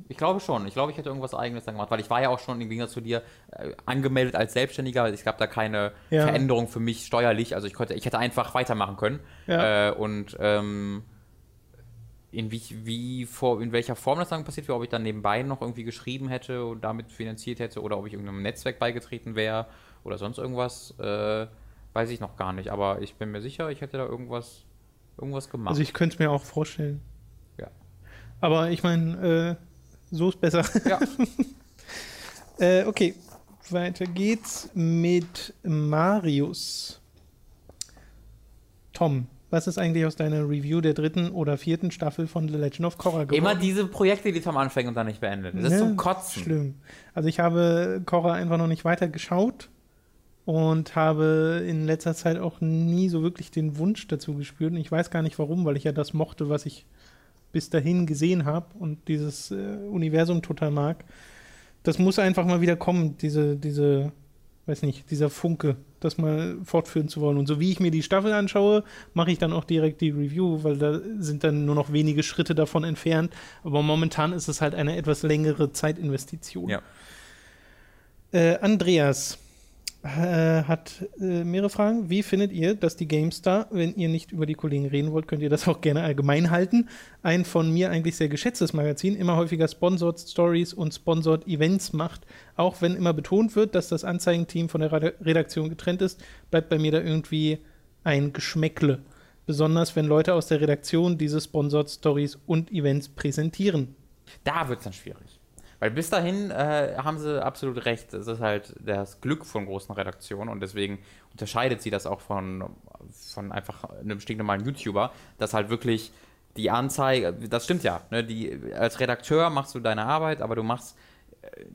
ich glaube schon. Ich glaube, ich hätte irgendwas eigenes dann gemacht, weil ich war ja auch schon im Gegensatz zu dir äh, angemeldet als Selbstständiger. Es gab da keine Ja. Veränderung für mich steuerlich. Also ich konnte, ich hätte einfach weitermachen können. Ja. Äh, und ähm, in, wie, wie vor, in welcher Form das dann passiert wäre, ob ich dann nebenbei noch irgendwie geschrieben hätte und damit finanziert hätte oder ob ich irgendeinem Netzwerk beigetreten wäre oder sonst irgendwas, äh, weiß ich noch gar nicht. Aber ich bin mir sicher, ich hätte da irgendwas, irgendwas gemacht. Also ich könnte es mir auch vorstellen. Ja. Aber ich meine, äh, so ist besser. ja. Äh, okay, weiter geht's mit Marius. Tom, was ist eigentlich aus deiner Review der dritten oder vierten Staffel von The Legend of Korra geworden? Immer diese Projekte, die Tom anfängt und dann nicht beendet. Das ist Ja, zum Kotzen. Schlimm. Also ich habe Korra einfach noch nicht weiter geschaut und habe in letzter Zeit auch nie so wirklich den Wunsch dazu gespürt. Und ich weiß gar nicht warum, weil ich ja das mochte, was ich bis dahin gesehen habe und dieses äh, Universum total mag. Das muss einfach mal wieder kommen, diese, diese, weiß nicht, dieser Funke, das mal fortführen zu wollen. Und so wie ich mir die Staffel anschaue, mache ich dann auch direkt die Review, weil da sind dann nur noch wenige Schritte davon entfernt. Aber momentan ist es halt eine etwas längere Zeitinvestition. Ja. Äh, Andreas äh, hat äh, mehrere Fragen. Wie findet ihr, dass die GameStar, wenn ihr nicht über die Kollegen reden wollt, könnt ihr das auch gerne allgemein halten, ein von mir eigentlich sehr geschätztes Magazin immer häufiger Sponsored Stories und Sponsored Events macht. Auch wenn immer betont wird, dass das Anzeigenteam von der Redaktion getrennt ist, bleibt bei mir da irgendwie ein Geschmäckle. Besonders wenn Leute aus der Redaktion diese Sponsored Stories und Events präsentieren. Da wird es dann schwierig. Weil bis dahin äh, haben sie absolut recht. Es ist halt das Glück von großen Redaktionen und deswegen unterscheidet sie das auch von, von einfach einem stinknormalen YouTuber, dass halt wirklich die Anzeige, das stimmt ja, ne, die, als Redakteur machst du deine Arbeit, aber du machst, äh,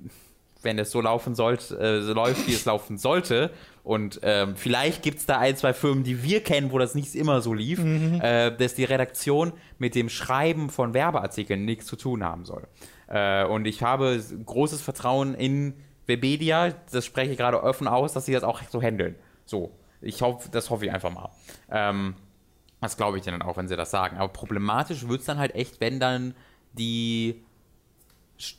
wenn es so laufen sollte, äh, so läuft, wie es laufen sollte. Und ähm, vielleicht gibt es da ein, zwei Firmen, die wir kennen, wo das nicht immer so lief, äh, dass die Redaktion mit dem Schreiben von Werbeartikeln nichts zu tun haben soll. Äh, und ich habe großes Vertrauen in Webedia, das spreche ich gerade offen aus, dass sie das auch so handeln. So, ich hoffe, das hoffe ich einfach mal. Ähm, das glaube ich denen auch, wenn sie das sagen. Aber problematisch wird es dann halt echt, wenn dann die,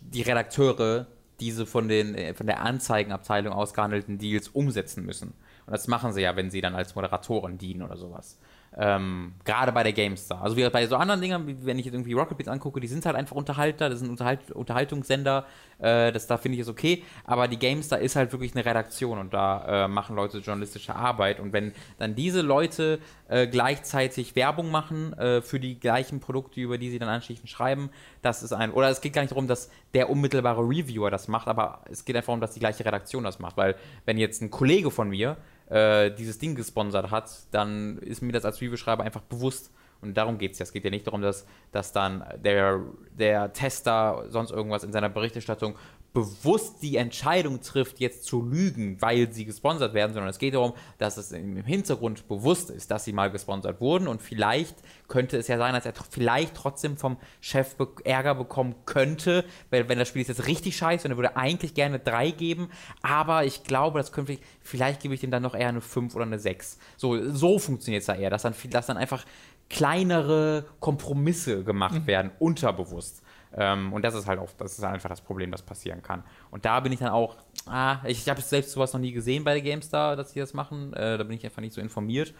die Redakteure diese von, den, äh, von der Anzeigenabteilung ausgehandelten Deals umsetzen müssen. Und das machen sie ja, wenn sie dann als Moderatoren dienen oder sowas. Ähm, gerade bei der GameStar. Also wie bei so anderen Dingen, wie wenn ich jetzt irgendwie Rocket Beats angucke, die sind halt einfach Unterhalter, das sind Unterhalt Unterhaltungssender, äh, das da finde ich es okay, aber die GameStar ist halt wirklich eine Redaktion und da äh, machen Leute journalistische Arbeit. Und wenn dann diese Leute äh, gleichzeitig Werbung machen äh, für die gleichen Produkte, über die sie dann anschließend schreiben, das ist ein, oder es geht gar nicht darum, dass der unmittelbare Reviewer das macht, aber es geht einfach darum, dass die gleiche Redaktion das macht, weil wenn jetzt ein Kollege von mir äh, dieses Ding gesponsert hat, dann ist mir das als Reviewschreiber einfach bewusst. Und darum geht es ja. Es geht ja nicht darum, dass, dass dann der, der Tester sonst irgendwas in seiner Berichterstattung bewusst die Entscheidung trifft, jetzt zu lügen, weil sie gesponsert werden, sondern es geht darum, dass es im Hintergrund bewusst ist, dass sie mal gesponsert wurden und vielleicht könnte es ja sein, dass er vielleicht trotzdem vom Chef Ärger bekommen könnte, weil wenn das Spiel ist jetzt richtig scheiße und er würde eigentlich gerne drei geben, aber ich glaube, das könnte vielleicht, vielleicht gebe ich dem dann noch eher eine 5 oder eine 6. So, so funktioniert es da eher, dass dann, dass dann einfach kleinere Kompromisse gemacht werden, unterbewusst. Ähm, und das ist halt auch, das ist einfach das Problem, das passieren kann. Und da bin ich dann auch, ah, ich, ich habe selbst sowas noch nie gesehen bei der GameStar, dass sie das machen. Äh, da bin ich einfach nicht so informiert.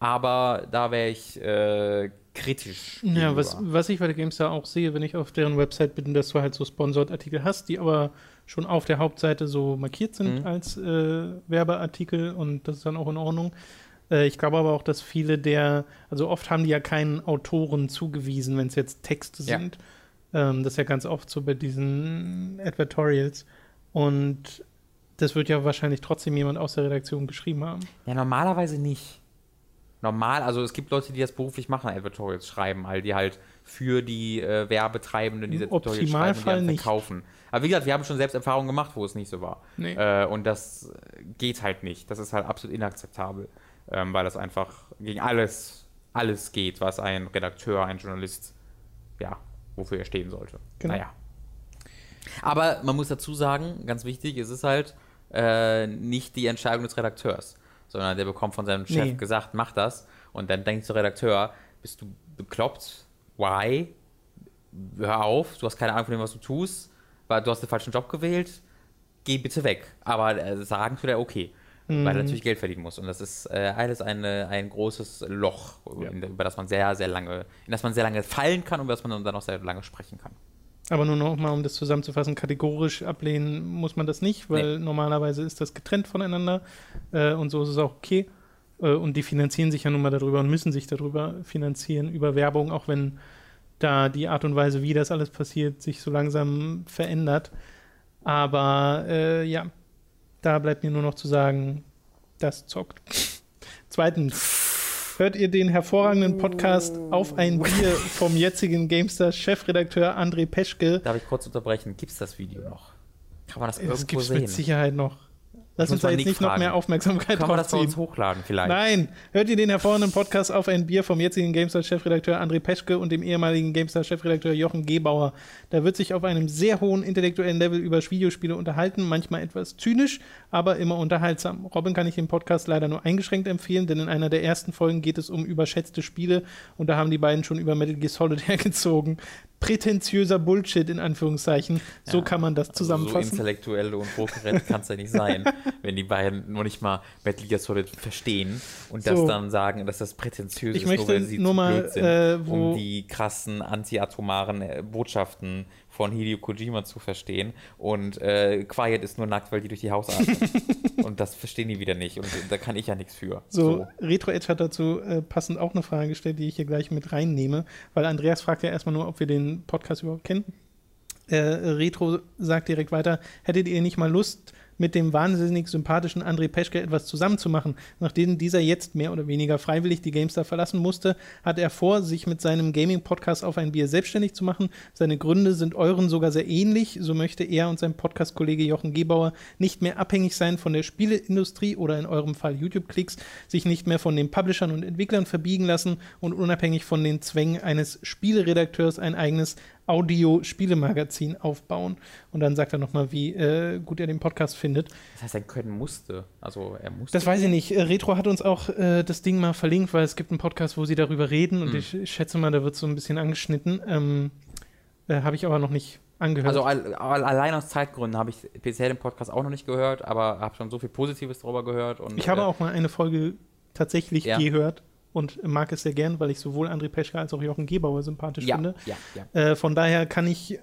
Aber da wäre ich äh, kritisch. Ja, was, gegenüber. was ich bei der GameStar auch sehe, wenn ich auf deren Website bin, dass du halt so Sponsored-Artikel hast, die aber schon auf der Hauptseite so markiert sind Mhm. als äh, Werbeartikel und das ist dann auch in Ordnung. Äh, ich glaube aber auch, dass viele der, also oft haben die ja keinen Autoren zugewiesen, wenn es jetzt Texte Ja. sind. Ähm, das ist ja ganz oft so bei diesen Advertorials. Und das wird ja wahrscheinlich trotzdem jemand aus der Redaktion geschrieben haben. Ja, normalerweise nicht. Normal, also es gibt Leute, die das beruflich machen, Advertorials schreiben, all die halt für die äh, Werbetreibenden diese Im Advertorials schreiben und die nicht. verkaufen. Aber wie gesagt, wir haben schon selbst Erfahrungen gemacht, wo es nicht so war. Nee. Äh, und das geht halt nicht. Das ist halt absolut inakzeptabel, ähm, weil das einfach gegen alles, alles geht, was ein Redakteur, ein Journalist, ja, wofür er stehen sollte. Genau. Naja. Aber man muss dazu sagen, ganz wichtig, es ist halt äh, nicht die Entscheidung des Redakteurs, sondern der bekommt von seinem Chef Nee. gesagt, mach das. Und dann denkt der Redakteur, bist du bekloppt? Why? Hör auf, du hast keine Ahnung von dem, was du tust, weil du hast den falschen Job gewählt, geh bitte weg. Aber äh, sagen tut er okay, weil er natürlich Geld verdienen muss. Und das ist äh, alles eine, ein großes Loch, Ja. in, über das man sehr, sehr lange, in das man sehr lange fallen kann und über das man dann auch sehr lange sprechen kann. Aber nur noch mal, um das zusammenzufassen, kategorisch ablehnen muss man das nicht, weil normalerweise ist das getrennt voneinander äh, und so ist es auch okay. Äh, und die finanzieren sich ja nun mal darüber und müssen sich darüber finanzieren, über Werbung, auch wenn da die Art und Weise, wie das alles passiert, sich so langsam verändert. Aber äh, ja, da bleibt mir nur noch zu sagen, das zockt. Zweitens, hört ihr den hervorragenden Podcast auf ein Bier vom jetzigen GameStar-Chefredakteur André Peschke. Darf ich kurz unterbrechen? Gibt es das Video noch? Kann man das Es irgendwo gibt sehen? mit Sicherheit noch. Lass uns da jetzt nicht noch fragen. mehr Aufmerksamkeit Kann man das bei uns hochladen vielleicht? Nein, hört ihr den hervorragenden Podcast auf ein Bier vom jetzigen GameStar-Chefredakteur André Peschke und dem ehemaligen GameStar-Chefredakteur Jochen Gebauer. Da wird sich auf einem sehr hohen intellektuellen Level über Videospiele unterhalten, manchmal etwas zynisch, aber immer unterhaltsam. Robin kann ich den Podcast leider nur eingeschränkt empfehlen, denn in einer der ersten Folgen geht es um überschätzte Spiele und da haben die beiden schon über Metal Gear Solid hergezogen. Prätentiöser Bullshit in Anführungszeichen. So Ja, kann man das Also so zusammenfassen. intellektuell und hochgerät kann es ja nicht sein, wenn die beiden nur nicht mal Metal Gear Solid verstehen und das So. dann sagen, dass das prätentiös Ich ist, möchte nur weil sie nur zu mal, blöd sind, äh, um die krassen antiatomaren äh, Botschaften von Hideo Kojima zu verstehen und äh, Quiet ist nur nackt, weil die durch die Haus atmen. und das verstehen die wieder nicht und da kann ich ja nichts für. So, Retro Edge hat dazu äh, passend auch eine Frage gestellt, die ich hier gleich mit reinnehme, weil Andreas fragt ja erstmal nur, ob wir den Podcast überhaupt kennen. Äh, Retro sagt direkt weiter, hättet ihr nicht mal Lust, mit dem wahnsinnig sympathischen André Peschke etwas zusammenzumachen? Nachdem dieser jetzt mehr oder weniger freiwillig die GameStar verlassen musste, hat er vor, sich mit seinem Gaming-Podcast auf ein Bier selbstständig zu machen. Seine Gründe sind euren sogar sehr ähnlich. So möchte er und sein Podcast-Kollege Jochen Gebauer nicht mehr abhängig sein von der Spieleindustrie oder in eurem Fall YouTube-Klicks, sich nicht mehr von den Publishern und Entwicklern verbiegen lassen und unabhängig von den Zwängen eines Spieleredakteurs ein eigenes Audio-Spielemagazin aufbauen. Und dann sagt er nochmal, wie äh, gut er den Podcast findet. Das heißt, er können musste. Also er musste. Das weiß ich nicht. Äh, Retro hat uns auch äh, das Ding mal verlinkt, weil es gibt einen Podcast, wo sie darüber reden und Hm. ich, ich schätze mal, da wird so ein bisschen angeschnitten. Ähm, äh, Habe ich aber noch nicht angehört. Also all, all, allein aus Zeitgründen habe ich bisher den Podcast auch noch nicht gehört, aber habe schon so viel Positives darüber gehört. Und, ich habe äh, auch mal eine Folge tatsächlich Ja. gehört und mag es sehr gern, weil ich sowohl André Peschke als auch Jochen Gebauer sympathisch ja, finde. ja, ja. Äh, von daher kann ich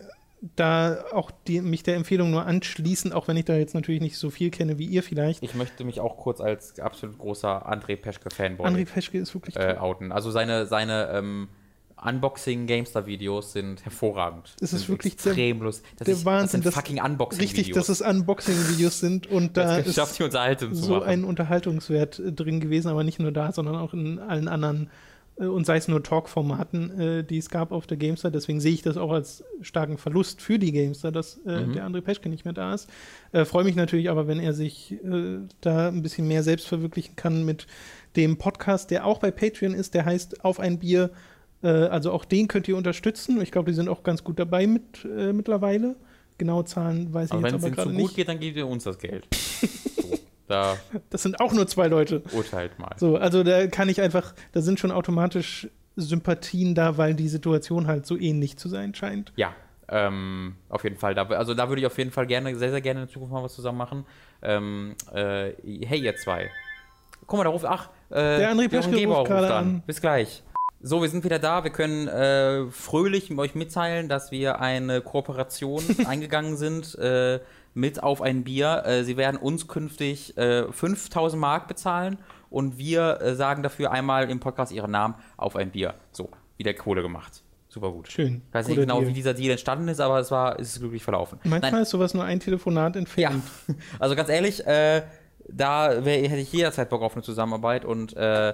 da auch die, mich der Empfehlung nur anschließen, auch wenn ich da jetzt natürlich nicht so viel kenne wie ihr vielleicht. Ich möchte mich auch kurz als absolut großer André Peschke-Fanboy André Peschke ist wirklich äh, outen. Also seine, seine ähm, Unboxing-Gamestar-Videos sind hervorragend. Es ist sind wirklich extrem lustig. Das, der ist, Wahnsinn, das sind fucking Unboxing-Videos. Richtig, dass es Unboxing-Videos sind und da ist so ein Unterhaltungswert äh, drin gewesen, aber nicht nur da, sondern auch in allen anderen äh, und sei es nur Talk-Formaten, äh, die es gab auf der Gamestar. Deswegen sehe ich das auch als starken Verlust für die Gamestar, dass Mhm. der André Peschke nicht mehr da ist. Äh, Freue mich natürlich aber, wenn er sich äh, da ein bisschen mehr selbst verwirklichen kann mit dem Podcast, der auch bei Patreon ist, der heißt Auf ein Bier. Äh, also auch den könnt ihr unterstützen. Ich glaube, die sind auch ganz gut dabei mit, äh, mittlerweile. Genaue Zahlen weiß Aber ich wenn jetzt es aber ihnen zu gerade gut nicht. geht, dann gebt ihr uns das Geld. so, da Das sind auch nur zwei Leute. urteilt mal. So, also da kann ich einfach, da sind schon automatisch Sympathien da, weil die Situation halt so ähnlich zu sein scheint. Ja, ähm, auf jeden Fall. Da, also da würde ich auf jeden Fall gerne, sehr, sehr gerne in Zukunft mal was zusammen machen. Ähm, äh, hey, ihr zwei. Guck mal, da ruft, ach, äh, Der André Peschke ruft gerade an. Bis gleich. So, wir sind wieder da. Wir können äh, fröhlich euch mitteilen, dass wir eine Kooperation eingegangen sind äh, mit Auf ein Bier. Äh, sie werden uns künftig äh, 5000 Mark bezahlen und wir äh, sagen dafür einmal im Podcast ihren Namen auf ein Bier. So, wieder Kohle gemacht. Super gut. Schön. Ich weiß nicht genau, Deal. wie dieser Deal entstanden ist, aber es war, es ist glücklich verlaufen. Manchmal Nein, ist sowas nur ein Telefonat ja, entfernt. also ganz ehrlich, äh, da wär, hätte ich jederzeit Bock auf eine Zusammenarbeit und äh,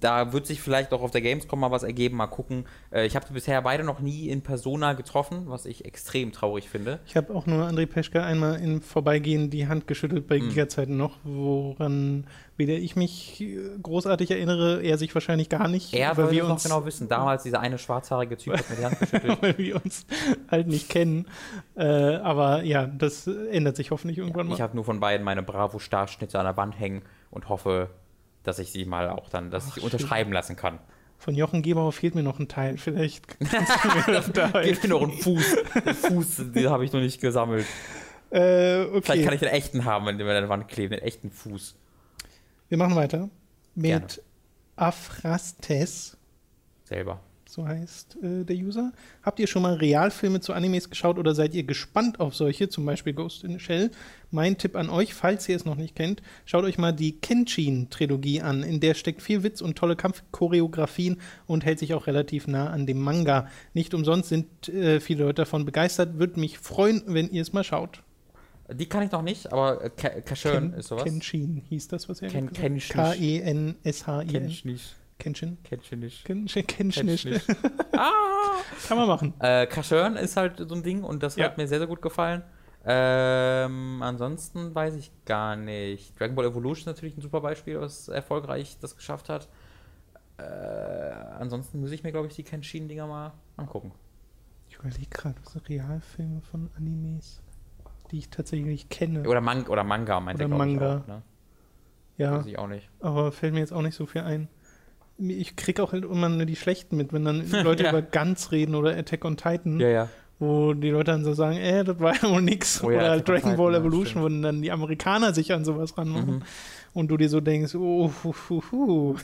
da wird sich vielleicht auch auf der Gamescom mal was ergeben, mal gucken. Äh, ich habe bisher beide noch nie in Persona getroffen, was ich extrem traurig finde. Ich habe auch nur André Peschke einmal im Vorbeigehen die Hand geschüttelt bei Mhm. Giga-Zeiten noch, woran weder ich mich äh, großartig erinnere, er sich wahrscheinlich gar nicht, Er weil wir es noch uns, genau wissen. Damals dieser eine schwarzhaarige Typ hat mir die Hand geschüttelt. weil wir uns halt nicht kennen. Äh, aber ja, das ändert sich hoffentlich irgendwann mal. Ich habe nur von beiden meine Bravo-Starschnitte an der Wand hängen und hoffe, dass ich sie mal auch dann, dass Ach, ich unterschreiben lassen kann. Von Jochen Gebauer fehlt mir noch ein Teil. Vielleicht kannst du mir da Gib mir noch einen Fuß. Den Fuß, den habe ich noch nicht gesammelt. äh, Vielleicht okay, kann ich den echten haben, wenn der an der Wand kleben, den echten Fuß. wir machen weiter Gerne. mit Afrastes. Selber. So heißt äh, der User. Habt ihr schon mal Realfilme zu Animes geschaut oder seid ihr gespannt auf solche, zum Beispiel Ghost in the Shell? Mein Tipp an euch, falls ihr es noch nicht kennt, schaut euch mal die Kenshin-Trilogie an. In der steckt viel Witz und tolle Kampfchoreografien und hält sich auch relativ nah an dem Manga. Nicht umsonst sind äh, viele Leute davon begeistert. Würde mich freuen, wenn ihr es mal schaut. Die kann ich noch nicht, aber Ka- Kashirn Ken- ist sowas. Kenshin hieß das, was er Ken- gesagt hat. Kenshin. K-E-N-S-H-I-N. Kenshin? Nicht. Kenshin. Kenn Kenshin. ich nicht. ah! Kann man machen. Äh, Kashirn ist halt so ein Ding und das Ja. hat mir sehr, sehr gut gefallen. Ähm, ansonsten weiß ich gar nicht. Dragon Ball Evolution ist natürlich ein super Beispiel, was erfolgreich das geschafft hat. Äh, ansonsten muss ich mir, glaube ich, die Kenshin-Dinger mal angucken. Ich überlege gerade, was sind Realfilme von Animes, die ich tatsächlich kenne. Oder, Man oder Manga, meinte Oder er, glaub ich, Manga. Auch, ne? ja, Weiß ich auch nicht. aber fällt mir jetzt auch nicht so viel ein. Ich kriege auch halt immer nur die schlechten mit, wenn dann Leute Ja. über Guns reden oder Attack on Titan, Ja, ja. wo die Leute dann so sagen, äh, das war ja wohl nix. Oh oder halt Dragon Ball Titan, ja, Evolution, wo dann die Amerikaner sich an sowas ranmachen. Mhm. Und du dir so denkst, oh, hu, hu, hu.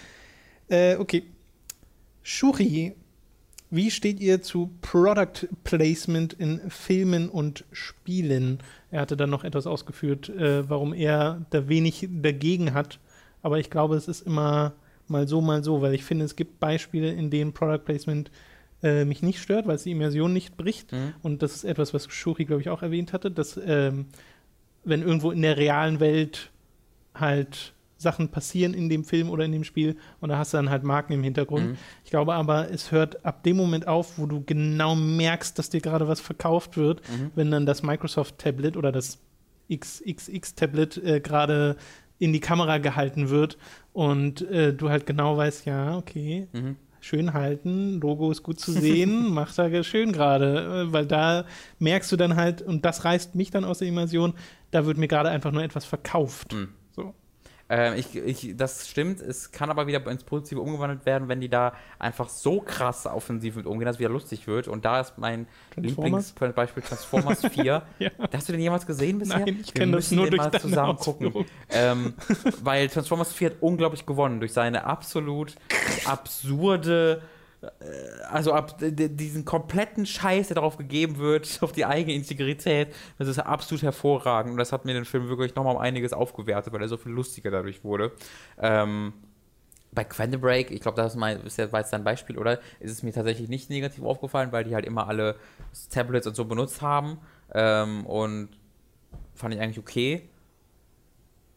äh, okay. Shuri, wie steht ihr zu Product Placement in Filmen und Spielen? Er hatte dann noch etwas ausgeführt, äh, warum er da wenig dagegen hat. Aber ich glaube, es ist immer mal so, mal so, weil ich finde, es gibt Beispiele, in denen Product Placement äh, mich nicht stört, weil es die Immersion nicht bricht. Mhm. Und das ist etwas, was Shuri, glaube ich, auch erwähnt hatte, dass ähm, wenn irgendwo in der realen Welt halt Sachen passieren in dem Film oder in dem Spiel und da hast du dann halt Marken im Hintergrund. Mhm. Ich glaube aber, es hört ab dem Moment auf, wo du genau merkst, dass dir gerade was verkauft wird, Mhm. wenn dann das Microsoft-Tablet oder das XXX-Tablet äh, gerade in die Kamera gehalten wird und äh, du halt genau weißt, ja, okay, Mhm. schön halten, Logo ist gut zu sehen, macht er schön gerade, äh, weil da merkst du dann halt, und das reißt mich dann aus der Immersion, da wird mir gerade einfach nur etwas verkauft. Mhm. So. Ähm, ich, ich, das stimmt, es kann aber wieder ins Positive umgewandelt werden, wenn die da einfach so krass offensiv mit umgehen, dass es wieder lustig wird. Und da ist mein? Lieblingsbeispiel Transformers 4. Ja. Hast du den jemals gesehen bisher? Nein, ich Wir kenn das müssen nur den durch mal zusammen gucken. Ausführung. Ähm, weil Transformers 4 hat unglaublich gewonnen durch seine absolut absurde äh, also ab diesen kompletten Scheiß, der darauf gegeben wird, auf die eigene Integrität, das ist absolut hervorragend. Und das hat mir den Film wirklich nochmal um einiges aufgewertet, weil er so viel lustiger dadurch wurde. Ähm, bei Quantum Break, ich glaube, das ist ja, war jetzt dein Beispiel, oder? Ist es mir tatsächlich nicht negativ aufgefallen, weil die halt immer alle Tablets und so benutzt haben. Ähm, und fand ich eigentlich okay.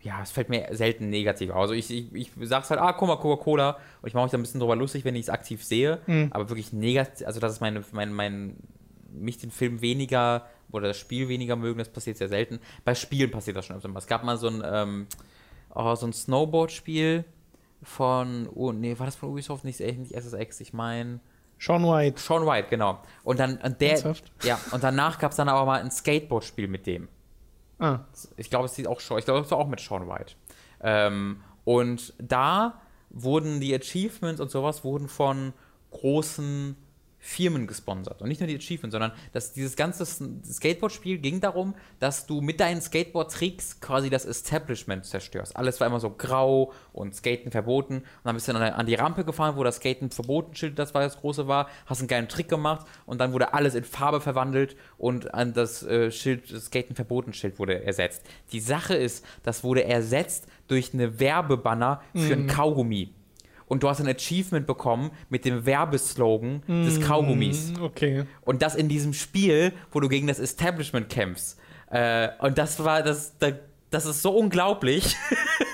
Ja, es fällt mir selten negativ aus. Also ich, ich, ich sag's halt, ah, guck mal, Coca-Cola. Und ich mache mich da ein bisschen drüber lustig, wenn ich es aktiv sehe. Mhm. Aber wirklich negativ, also das ist meine, mein, mein, mich den Film weniger oder das Spiel weniger mögen, das passiert sehr selten. Bei Spielen passiert das schon öfter mal. Es gab mal so ein, ähm, oh, so ein Snowboard-Spiel von, oh, nee, war das von Ubisoft? Nicht, äh, nicht SSX, ich meine Sean White. Sean White, genau. Und dann, und der, Ernsthaft? ja, und danach gab es dann aber mal ein Skateboard-Spiel mit dem. Ah, Ich glaube, es sieht auch schon, ich glaube, es war auch mit Sean White. Ähm, und da wurden die Achievements und sowas wurden von großen Firmen gesponsert. Und nicht nur die Achievements, sondern dass dieses ganze Skateboard-Spiel ging darum, dass du mit deinen Skateboard-Tricks quasi das Establishment zerstörst. Alles war immer so grau und Skaten verboten. Und dann bist du dann an die Rampe gefahren, wo das Skaten verboten Schild, das war das große war, hast einen geilen Trick gemacht und dann wurde alles in Farbe verwandelt und an das äh, Schild, das Skaten verboten Schild wurde ersetzt. Die Sache ist, das wurde ersetzt durch eine Werbebanner für ein Kaugummi. Und du hast ein Achievement bekommen mit dem Werbeslogan des Kaugummis. mm, okay. Und das in diesem Spiel, wo du gegen das Establishment kämpfst. Äh, und das war das, da, das ist so unglaublich.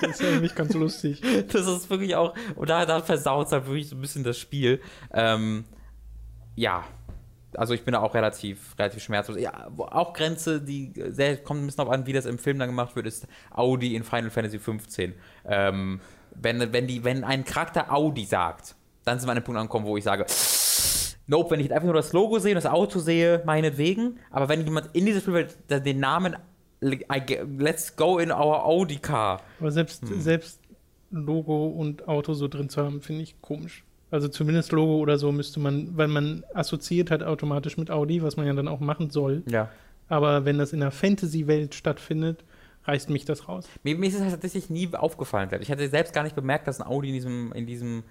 Das ist ja nicht ganz lustig. Das ist wirklich auch, und da, da versaut es halt wirklich so ein bisschen das Spiel. Ähm, ja, also ich bin da auch relativ, relativ schmerzlos. Ja, auch Grenze, die sehr, kommt ein bisschen darauf an, wie das im Film dann gemacht wird, ist Audi in Final Fantasy 15. Ähm, wenn, wenn, die, wenn ein Charakter Audi sagt, dann sind wir an dem Punkt angekommen, wo ich sage, nope, wenn ich einfach nur das Logo sehe und das Auto sehe, meinetwegen, aber wenn jemand in dieses Spiel den Namen let's go in our Audi car. Aber selbst, hm. selbst Logo und Auto so drin zu haben, finde ich komisch. Also zumindest Logo oder so müsste man, weil man assoziiert hat automatisch mit Audi, was man ja dann auch machen soll. Ja. Aber wenn das in der Fantasy-Welt stattfindet, reißt mich das raus. Mir, mir ist es halt tatsächlich nie aufgefallen. Ich hatte selbst gar nicht bemerkt, dass ein Audi in diesem, in diesem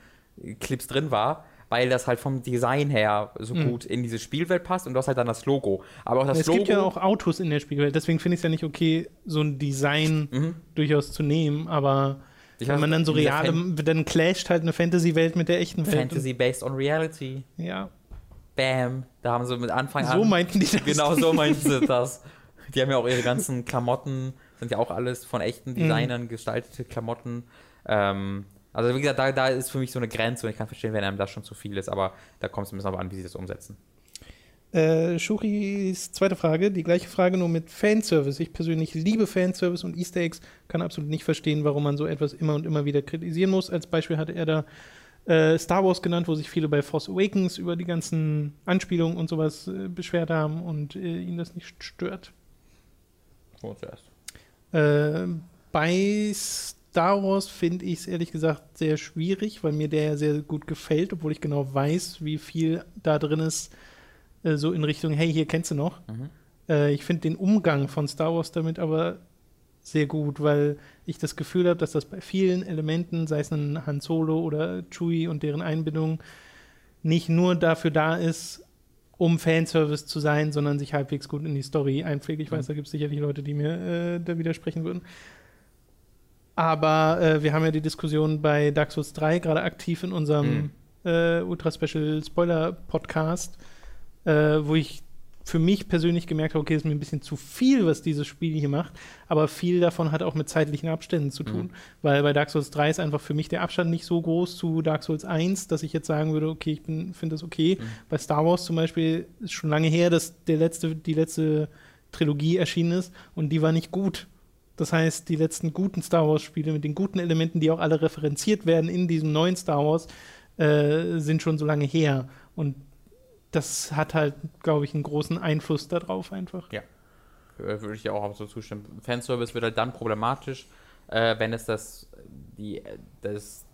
Clips drin war, weil das halt vom Design her so mhm. gut in diese Spielwelt passt und du hast halt dann das Logo. Aber auch das es Logo. Es gibt ja auch Autos in der Spielwelt, deswegen finde ich es ja nicht okay, so ein Design mhm. durchaus zu nehmen, aber ich wenn man dann so reale, dann clasht halt eine Fantasy-Welt mit der echten Welt. Fantasy based on reality. Ja. Bam. Da haben sie mit Anfang an. So meinten die das. Genau so meinten sie das. Die haben ja auch ihre ganzen Klamotten, sind ja auch alles von echten mhm. Designern mhm. gestaltete Klamotten. Ähm, also wie gesagt, da, da ist für mich so eine Grenze und ich kann verstehen, wenn einem das schon zu viel ist, aber da kommt es ein bisschen an, wie sie das umsetzen. Äh, Shuris zweite Frage, die gleiche Frage nur mit Fanservice. Ich persönlich liebe Fanservice und Easter Eggs, kann absolut nicht verstehen, warum man so etwas immer und immer wieder kritisieren muss. Als Beispiel hatte er da äh, Star Wars genannt, wo sich viele bei Force Awakens über die ganzen Anspielungen und sowas äh, beschwert haben und äh, ihn das nicht stört. Wo zuerst? Äh, bei Star Wars finde ich es ehrlich gesagt sehr schwierig, weil mir der ja sehr gut gefällt, obwohl ich genau weiß, wie viel da drin ist äh, so in Richtung, hey, hier kennst du noch. Mhm. Äh, ich finde den Umgang von Star Wars damit aber sehr gut, weil ich das Gefühl habe, dass das bei vielen Elementen, sei es ein Han Solo oder Chewie und deren Einbindung, nicht nur dafür da ist, um Fanservice zu sein, sondern sich halbwegs gut in die Story einpflegt. Ich weiß, mhm. da gibt es sicherlich Leute, die mir äh, da widersprechen würden. Aber äh, wir haben ja die Diskussion bei Dark Souls 3 gerade aktiv in unserem mhm. äh, Ultra Special Spoiler Podcast äh, wo ich für mich persönlich gemerkt habe, okay, ist mir ein bisschen zu viel, was dieses Spiel hier macht, aber viel davon hat auch mit zeitlichen Abständen zu tun, mhm. weil bei Dark Souls 3 ist einfach für mich der Abstand nicht so groß zu Dark Souls 1, dass ich jetzt sagen würde, okay, ich finde das okay. Mhm. Bei Star Wars zum Beispiel ist schon lange her, dass der letzte, die letzte Trilogie erschienen ist und die war nicht gut. Das heißt, die letzten guten Star Wars-Spiele mit den guten Elementen, die auch alle referenziert werden in diesem neuen Star Wars, äh, sind schon so lange her. Und das hat halt, glaube ich, einen großen Einfluss darauf einfach. Ja, würde ich ja auch so zustimmen. Fanservice wird halt dann problematisch, äh, wenn es das, die, das,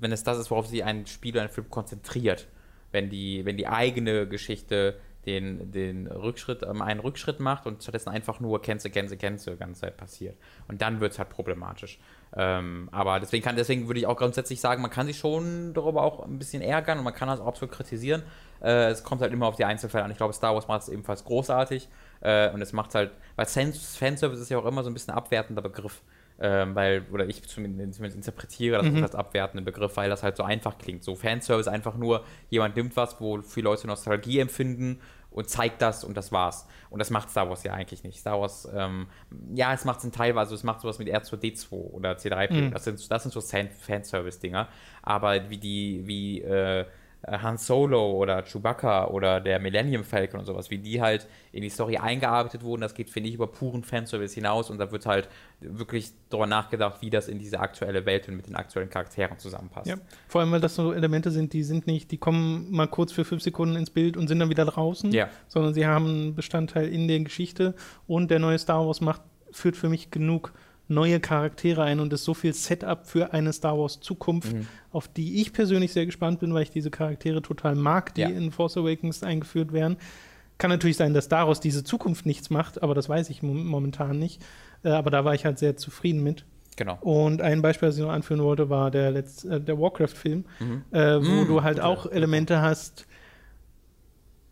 wenn es das ist, worauf sich ein Spiel oder ein Film konzentriert. Wenn die, wenn die eigene Geschichte den, den Rückschritt, ähm, einen Rückschritt macht und stattdessen einfach nur Kennze, Kennze, Kennze die ganze Zeit passiert. Und dann wird es halt problematisch. Ähm, aber deswegen kann, deswegen würde ich auch grundsätzlich sagen, man kann sich schon darüber auch ein bisschen ärgern und man kann das auch absolut kritisieren. Äh, es kommt halt immer auf die Einzelfälle an. Ich glaube, Star Wars macht es ebenfalls großartig. Äh, und es macht halt, weil Fanservice ist ja auch immer so ein bisschen ein abwertender Begriff. Ähm, weil, oder ich zumindest, zumindest interpretiere das mhm. als abwertenden Begriff, weil das halt so einfach klingt. So Fanservice einfach nur, jemand nimmt was, wo viele Leute Nostalgie empfinden und zeigt das und das war's. Und das macht Star Wars ja eigentlich nicht. Star Wars, ähm, ja, es macht es in teilweise, es macht sowas mit R2D2 oder C3P. Mhm. Das, sind, das sind so Fanservice-Dinger. Aber wie die, wie äh, Han Solo oder Chewbacca oder der Millennium Falcon und sowas, wie die halt in die Story eingearbeitet wurden, das geht, finde ich, über puren Fanservice hinaus und da wird halt wirklich darüber nachgedacht, wie das in diese aktuelle Welt und mit den aktuellen Charakteren zusammenpasst. Ja, vor allem, weil das so Elemente sind, die sind nicht, die kommen mal kurz für fünf Sekunden ins Bild und sind dann wieder draußen, ja. sondern sie haben einen Bestandteil in der Geschichte und der neue Star Wars macht, führt für mich genug neue Charaktere ein und ist so viel Setup für eine Star Wars Zukunft, mhm. auf die ich persönlich sehr gespannt bin, weil ich diese Charaktere total mag, die ja. in Force Awakens eingeführt werden. Kann natürlich sein, dass daraus diese Zukunft nichts macht, aber das weiß ich momentan nicht. Äh, aber da war ich halt sehr zufrieden mit. Genau. Und ein Beispiel, das ich noch anführen wollte, war der, Letz-, äh, der Warcraft-Film, mhm. äh, wo mhm. du halt auch Elemente hast,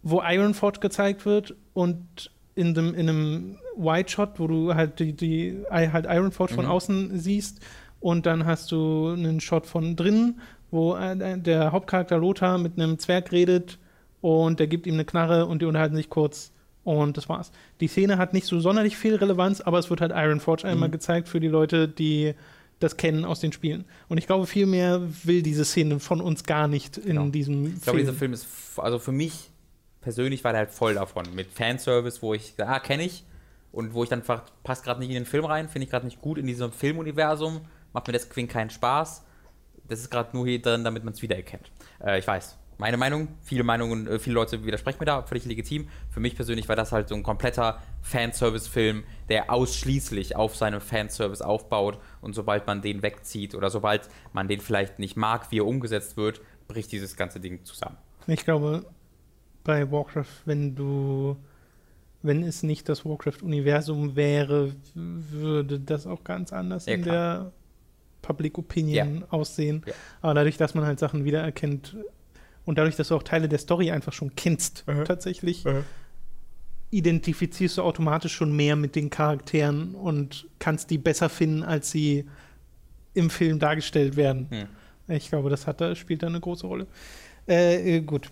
wo Ironforge gezeigt wird und in, dem, in einem White Shot, wo du halt die, die halt Ironforge mhm. von außen siehst und dann hast du einen Shot von drinnen, wo äh, der Hauptcharakter Lothar mit einem Zwerg redet und der gibt ihm eine Knarre und die unterhalten sich kurz Und das war's. Die Szene hat nicht so sonderlich viel Relevanz, aber es wird halt Iron Forge einmal Mhm. gezeigt für die Leute, die das kennen aus den Spielen. Und ich glaube, viel mehr will diese Szene von uns gar nicht in Genau. diesem Ich glaube, Film. dieser Film ist, also für mich persönlich war der halt voll davon. Mit Fanservice, wo ich, ah, kenne ich. Und wo ich dann einfach, passt gerade nicht in den Film rein, finde ich gerade nicht gut in diesem Filmuniversum, macht mir deswegen keinen Spaß. Das ist gerade nur hier drin, damit man es wiedererkennt. Äh, ich weiß. Meine Meinung, viele Meinungen, äh, viele Leute widersprechen mir da, völlig legitim. Für mich persönlich war das halt so ein kompletter Fanservice-Film, der ausschließlich auf seinem Fanservice aufbaut und sobald man den wegzieht oder sobald man den vielleicht nicht mag, wie er umgesetzt wird, bricht dieses ganze Ding zusammen. Ich glaube, bei Warcraft, wenn du, wenn es nicht das Warcraft-Universum wäre, würde das auch ganz anders Ja, in der Public Opinion aussehen. Ja. Aber dadurch, dass man halt Sachen wiedererkennt und dadurch, dass du auch Teile der Story einfach schon kennst, Mhm. tatsächlich, identifizierst du automatisch schon mehr mit den Charakteren und kannst die besser finden, als sie im Film dargestellt werden. Hm. Ich glaube, das hat, da spielt da eine große Rolle. Äh, äh, gut.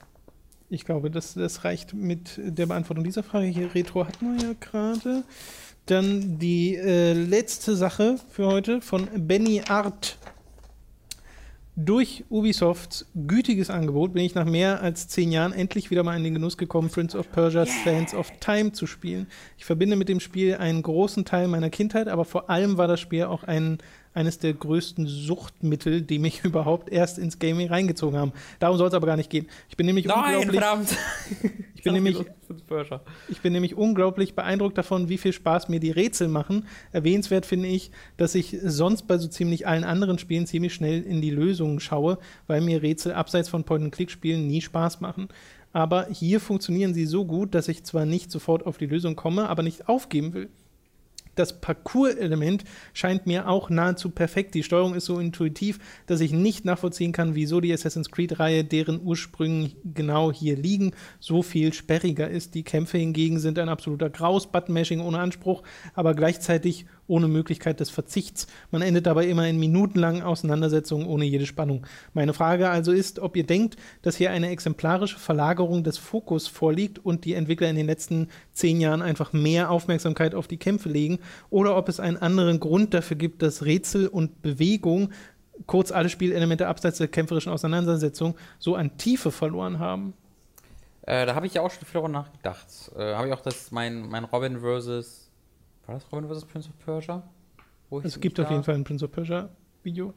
Ich glaube, das, das reicht mit der Beantwortung dieser Frage. Hier Retro hatten wir ja gerade. Dann die äh, letzte Sache für heute von Benny Art. Durch Ubisofts gütiges Angebot bin ich nach mehr als zehn Jahren endlich wieder mal in den Genuss gekommen, Prince of Persia Sands of Time zu spielen. Ich verbinde mit dem Spiel einen großen Teil meiner Kindheit, aber vor allem war das Spiel auch ein, eines der größten Suchtmittel, die mich überhaupt erst ins Gaming reingezogen haben. Darum soll es aber gar nicht gehen. Ich bin nämlich Nein, unglaublich, verdammt! ich bin nämlich ich bin nämlich unglaublich beeindruckt davon, wie viel Spaß mir die Rätsel machen. Erwähnenswert finde ich, dass ich sonst bei so ziemlich allen anderen Spielen ziemlich schnell in die Lösungen schaue, weil mir Rätsel abseits von Point-and-Click-Spielen nie Spaß machen. Aber hier funktionieren sie so gut, dass ich zwar nicht sofort auf die Lösung komme, aber nicht aufgeben will. Das Parcours-Element scheint mir auch nahezu perfekt. Die Steuerung ist so intuitiv, dass ich nicht nachvollziehen kann, wieso die Assassin's Creed-Reihe, deren Ursprünge genau hier liegen, so viel sperriger ist. Die Kämpfe hingegen sind ein absoluter Graus, Button-Mashing ohne Anspruch, aber gleichzeitig ohne Möglichkeit des Verzichts. Man endet dabei immer in minutenlangen Auseinandersetzungen ohne jede Spannung. Meine Frage also ist, ob ihr denkt, dass hier eine exemplarische Verlagerung des Fokus vorliegt und die Entwickler in den letzten zehn Jahren einfach mehr Aufmerksamkeit auf die Kämpfe legen oder ob es einen anderen Grund dafür gibt, dass Rätsel und Bewegung, kurz alle Spielelemente abseits der kämpferischen Auseinandersetzung, so an Tiefe verloren haben. Äh, da habe ich ja auch schon viel darüber nachgedacht. Äh, habe ich auch das, mein, mein Robin versus. War das Robin versus Prince of Persia? Wo ich Es gibt auf jeden Fall ein Prince of Persia Video.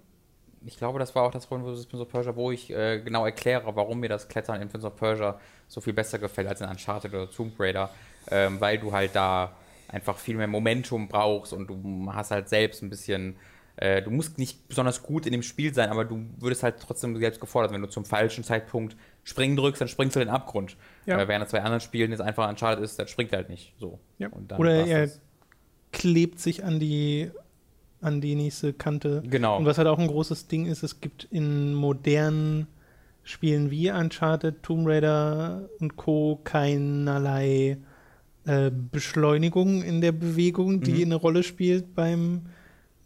Ich glaube, das war auch das Robin vs. Prince of Persia, wo ich äh, genau erkläre, warum mir das Klettern in Prince of Persia so viel besser gefällt als in Uncharted oder Tomb Raider, ähm, weil du halt da einfach viel mehr Momentum brauchst und du hast halt selbst ein bisschen, äh, du musst nicht besonders gut in dem Spiel sein, aber du würdest halt trotzdem selbst gefordert, wenn du zum falschen Zeitpunkt springen drückst, dann springst du in den Abgrund. Ja. Äh, während es bei anderen Spielen jetzt einfach Uncharted ist, dann springt er halt nicht. So. Ja. Oder er das. Klebt sich an die, an die nächste Kante. Genau. Und was halt auch ein großes Ding ist, es gibt in modernen Spielen wie Uncharted, Tomb Raider und Co. keinerlei äh, Beschleunigung in der Bewegung, die Mhm. eine Rolle spielt beim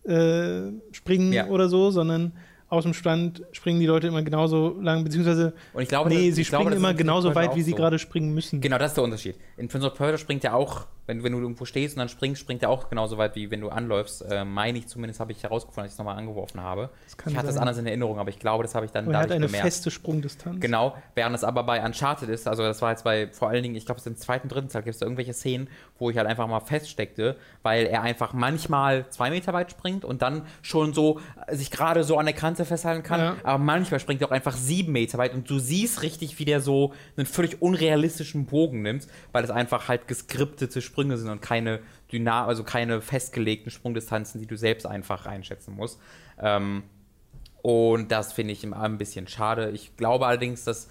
äh, Springen Ja. oder so, sondern aus dem Stand springen die Leute immer genauso lang, beziehungsweise Und ich glaube, nee, das- sie glaube, springen das ist immer genauso weit, wie sie so. gerade springen müssen. Genau, das ist der Unterschied. In Prince of Persia springt er auch, wenn, wenn du irgendwo stehst und dann springst, springt er auch genauso weit, wie wenn du anläufst. Äh, meine ich zumindest, habe ich herausgefunden, als ich es nochmal angeworfen habe. Das ich hatte das sein. anders in Erinnerung, aber ich glaube, das habe ich dann Aber er hat dadurch eine gemerkt. feste Sprungdistanz. Genau, während es aber bei Uncharted ist, also das war jetzt bei, vor allen Dingen, ich glaube, es ist im zweiten, dritten Teil, gibt es da irgendwelche Szenen, wo ich halt einfach mal feststeckte, weil er einfach manchmal zwei Meter weit springt und dann schon so äh, sich gerade so an der Kante festhalten kann, Ja. aber manchmal springt er auch einfach sieben Meter weit und du siehst richtig, wie der so einen völlig unrealistischen Bogen nimmt, weil es einfach halt geskriptete Sprünge sind und keine Dyna also keine festgelegten Sprungdistanzen, die du selbst einfach einschätzen musst. Ähm, und das finde ich ein bisschen schade. Ich glaube allerdings, dass,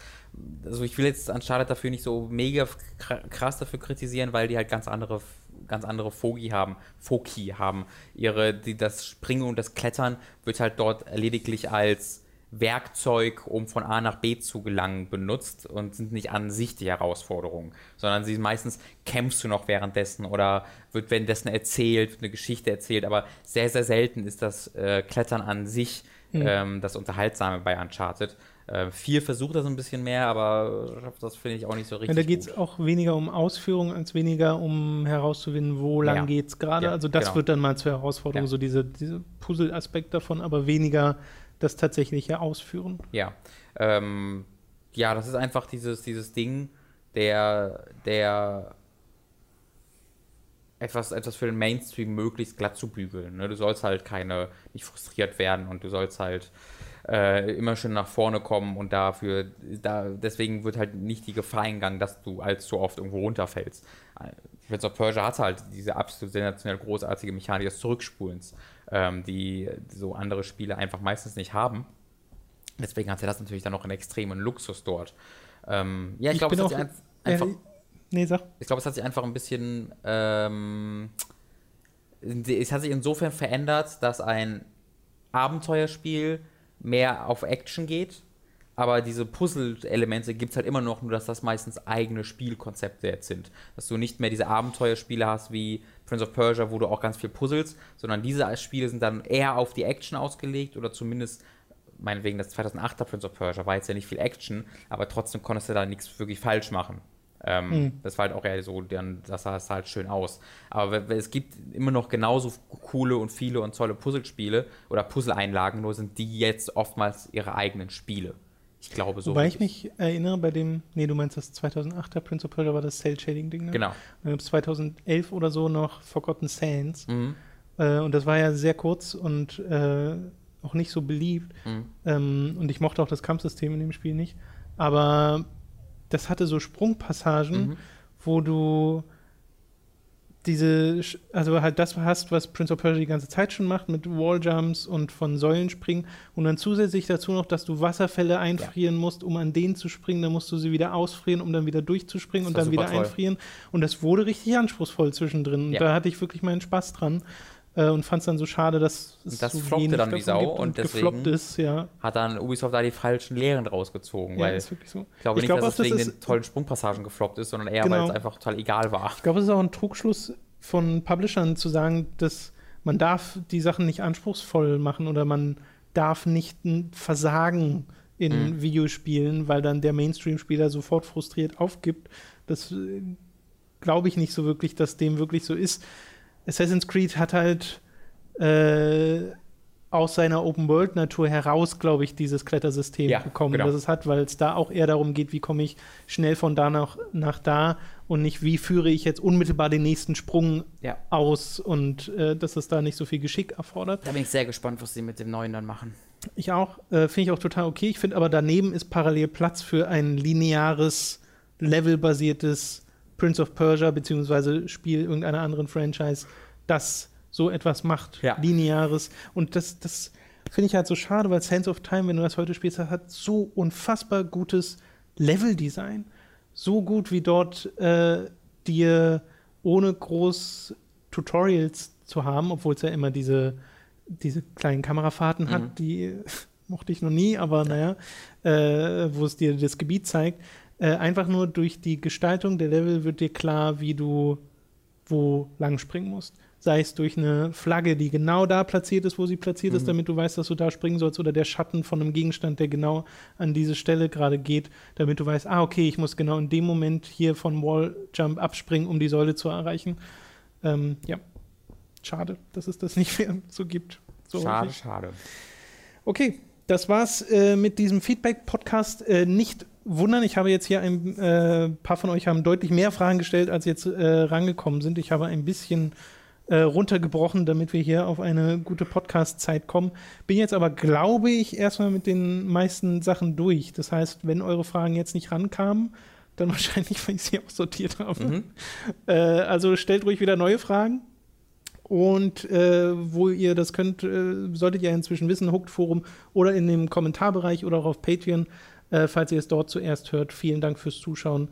also ich will jetzt Uncharted dafür nicht so mega kr- krass dafür kritisieren, weil die halt ganz andere, ganz andere Fogi haben, Foki haben. Ihre, die, das Springen und das Klettern wird halt dort lediglich als Werkzeug, um von A nach B zu gelangen, benutzt und sind nicht an sich die Herausforderungen, sondern sie meistens kämpfst du noch währenddessen oder wird währenddessen erzählt, eine Geschichte erzählt, aber sehr, sehr selten ist das äh, Klettern an sich ähm, das Unterhaltsame bei Uncharted. Äh, vier versucht das ein bisschen mehr, aber das finde ich auch nicht so richtig. Ja, da geht es auch weniger um Ausführung als weniger um herauszufinden, wo lang Ja. geht es gerade. Ja, also das genau. wird dann mal zur Herausforderung, Ja. so diese, diese Puzzle-Aspekt davon, aber weniger das tatsächliche Ausführen. Ja. Ähm, ja, das ist einfach dieses, dieses Ding, der, der etwas, etwas für den Mainstream möglichst glatt zu bügeln. Ne? Du sollst halt keine, nicht frustriert werden und du sollst halt äh, immer schön nach vorne kommen und dafür, da, deswegen wird halt nicht die Gefahr eingegangen, dass du allzu oft irgendwo runterfällst. Prince of Persia hat halt diese absolut sensationell großartige Mechanik des Zurückspulens, ähm, die so andere Spiele einfach meistens nicht haben. Deswegen hat er das natürlich dann noch einen extremen Luxus dort. Ähm, ja, ich, glaube, es, hat sich auch- ein, einfach, Äh, nee, sag. ich glaube, es hat sich einfach ein bisschen, ähm, es hat sich insofern verändert, dass ein Abenteuerspiel mehr auf Action geht, aber diese Puzzle-Elemente gibt es halt immer noch, nur dass das meistens eigene Spielkonzepte jetzt sind. Dass du nicht mehr diese Abenteuerspiele hast wie Prince of Persia, wo du auch ganz viel puzzelst, sondern diese Spiele sind dann eher auf die Action ausgelegt oder zumindest meinetwegen das 2008er Prince of Persia war jetzt ja nicht viel Action, aber trotzdem konntest du da nichts wirklich falsch machen. Ähm, Hm. Das war halt auch eher so, dann, das sah es halt schön aus. Aber es gibt immer noch genauso coole und viele und tolle Puzzlespiele oder Puzzle-Einlagen, nur sind die jetzt oftmals ihre eigenen Spiele. Ich glaube so. Wobei ich mich erinnere, bei dem, nee, du meinst das 2008er Prince of Persia war das Cell-Shading-Ding, ne? Genau. Dann gab es 2011 oder so noch Forgotten Sands. Mhm. Äh, und das war ja sehr kurz und äh, auch nicht so beliebt. Mhm. Ähm, und ich mochte auch das Kampfsystem in dem Spiel nicht. Aber das hatte so Sprungpassagen, Mhm. wo du diese, also halt das hast, was Prince of Persia die ganze Zeit schon macht, mit Walljumps und von Säulen springen und dann zusätzlich dazu noch, dass du Wasserfälle einfrieren musst, um an denen zu springen, dann musst du sie wieder ausfrieren, um dann wieder durchzuspringen Das und dann wieder toll. einfrieren und das wurde richtig anspruchsvoll zwischendrin und Ja. da hatte ich wirklich meinen Spaß dran äh, und fand es dann so schade, dass es das so floppte dann wie Sau und deswegen- ist, ja. Hat dann Ubisoft da die falschen Lehren rausgezogen, ja, weil ist wirklich so. ich glaube Ich nicht, glaube dass es wegen das den tollen Sprungpassagen gefloppt ist, sondern eher, Genau. weil es einfach total egal war. Ich glaube, es ist auch ein Trugschluss von Publishern zu sagen, dass man darf die Sachen nicht anspruchsvoll machen oder man darf nicht ein Versagen in Mhm. Videospielen, weil dann der Mainstream-Spieler sofort frustriert aufgibt. Das äh, glaube ich nicht so wirklich, dass dem wirklich so ist. Assassin's Creed hat halt äh, aus seiner Open-World-Natur heraus, glaube ich, dieses Klettersystem Ja, bekommen, genau. das es hat, weil es da auch eher darum geht, wie komme ich schnell von da nach, nach da und nicht, wie führe ich jetzt unmittelbar den nächsten Sprung Ja. aus und äh, dass es da nicht so viel Geschick erfordert. Da bin ich sehr gespannt, was sie mit dem neuen dann machen. Ich auch, äh, finde ich auch total okay. Ich finde aber daneben ist parallel Platz für ein lineares, levelbasiertes Prince of Persia beziehungsweise Spiel irgendeiner anderen Franchise, das so etwas macht, Ja. lineares. Und das, das finde ich halt so schade, weil Sense of Time, wenn du das heute spielst, hat so unfassbar gutes Leveldesign. So gut wie dort äh, dir ohne groß Tutorials zu haben, obwohl es ja immer diese, diese kleinen Kamerafahrten Mhm. hat, die mochte ich noch nie, aber naja, äh, wo es dir das Gebiet zeigt. Äh, einfach nur durch die Gestaltung der Level wird dir klar, wie du wo lang springen musst. Sei es durch eine Flagge, die genau da platziert ist, wo sie platziert ist, Mhm. damit du weißt, dass du da springen sollst, oder der Schatten von einem Gegenstand, der genau an diese Stelle gerade geht, damit du weißt, ah, okay, ich muss genau in dem Moment hier von Walljump abspringen, um die Säule zu erreichen. Ähm, ja, schade, dass es das nicht mehr so gibt. So schade, häufig. schade. Okay, das war's äh, mit diesem Feedback-Podcast. Äh, nicht wundern, ich habe jetzt hier ein äh, paar von euch haben deutlich mehr Fragen gestellt, als jetzt äh, rangekommen sind. Ich habe ein bisschen äh, runtergebrochen, damit wir hier auf eine gute Podcast-Zeit kommen. Bin jetzt aber, glaube ich, erstmal mit den meisten Sachen durch. Das heißt, wenn eure Fragen jetzt nicht rankamen, dann wahrscheinlich, weil ich sie auch sortiert habe. Mhm. Äh, also stellt ruhig wieder neue Fragen. Und äh, wo ihr das könnt, äh, solltet ihr inzwischen wissen, Hooked Forum oder in dem Kommentarbereich oder auch auf Patreon, äh, falls ihr es dort zuerst hört. Vielen Dank fürs Zuschauen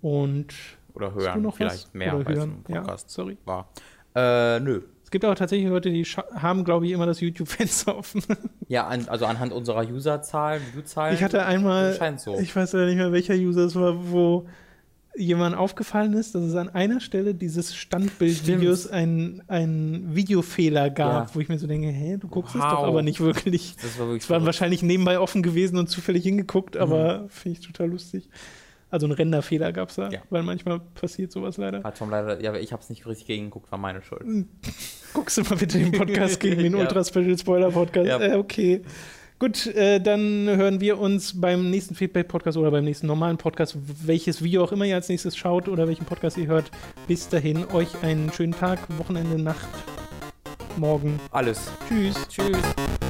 und Oder hören, noch vielleicht was? mehr Oder als hören? im Podcast Ja, sorry. war. Äh, nö. Es gibt aber tatsächlich Leute, die haben, glaube ich, immer das YouTube-Fenster offen. Ja, an, also anhand unserer Userzahlen, Viewzahlen. Ich hatte einmal, so. ich weiß leider nicht mehr, welcher User es war, wo jemand aufgefallen ist, dass es an einer Stelle dieses Standbildvideos einen, einen Videofehler gab, Ja. wo ich mir so denke, hä, du guckst es Wow. doch aber nicht wirklich. Das war wirklich Es waren wahrscheinlich nebenbei offen gewesen und zufällig hingeguckt, Mhm. aber finde ich total lustig. Also ein Renderfehler gab es da, Ja. weil manchmal passiert sowas leider. Hat Tom leider, ja, aber ich habe es nicht richtig gegengeguckt, war meine Schuld. Guckst du mal bitte den Podcast gegen den Ja. Ultra Special Spoiler Podcast. Ja. Äh, okay. Gut, äh, dann hören wir uns beim nächsten Feedback-Podcast oder beim nächsten normalen Podcast, welches Video auch immer ihr als nächstes schaut oder welchen Podcast ihr hört. Bis dahin, euch einen schönen Tag, Wochenende, Nacht, Morgen. Alles. Tschüss. Tschüss.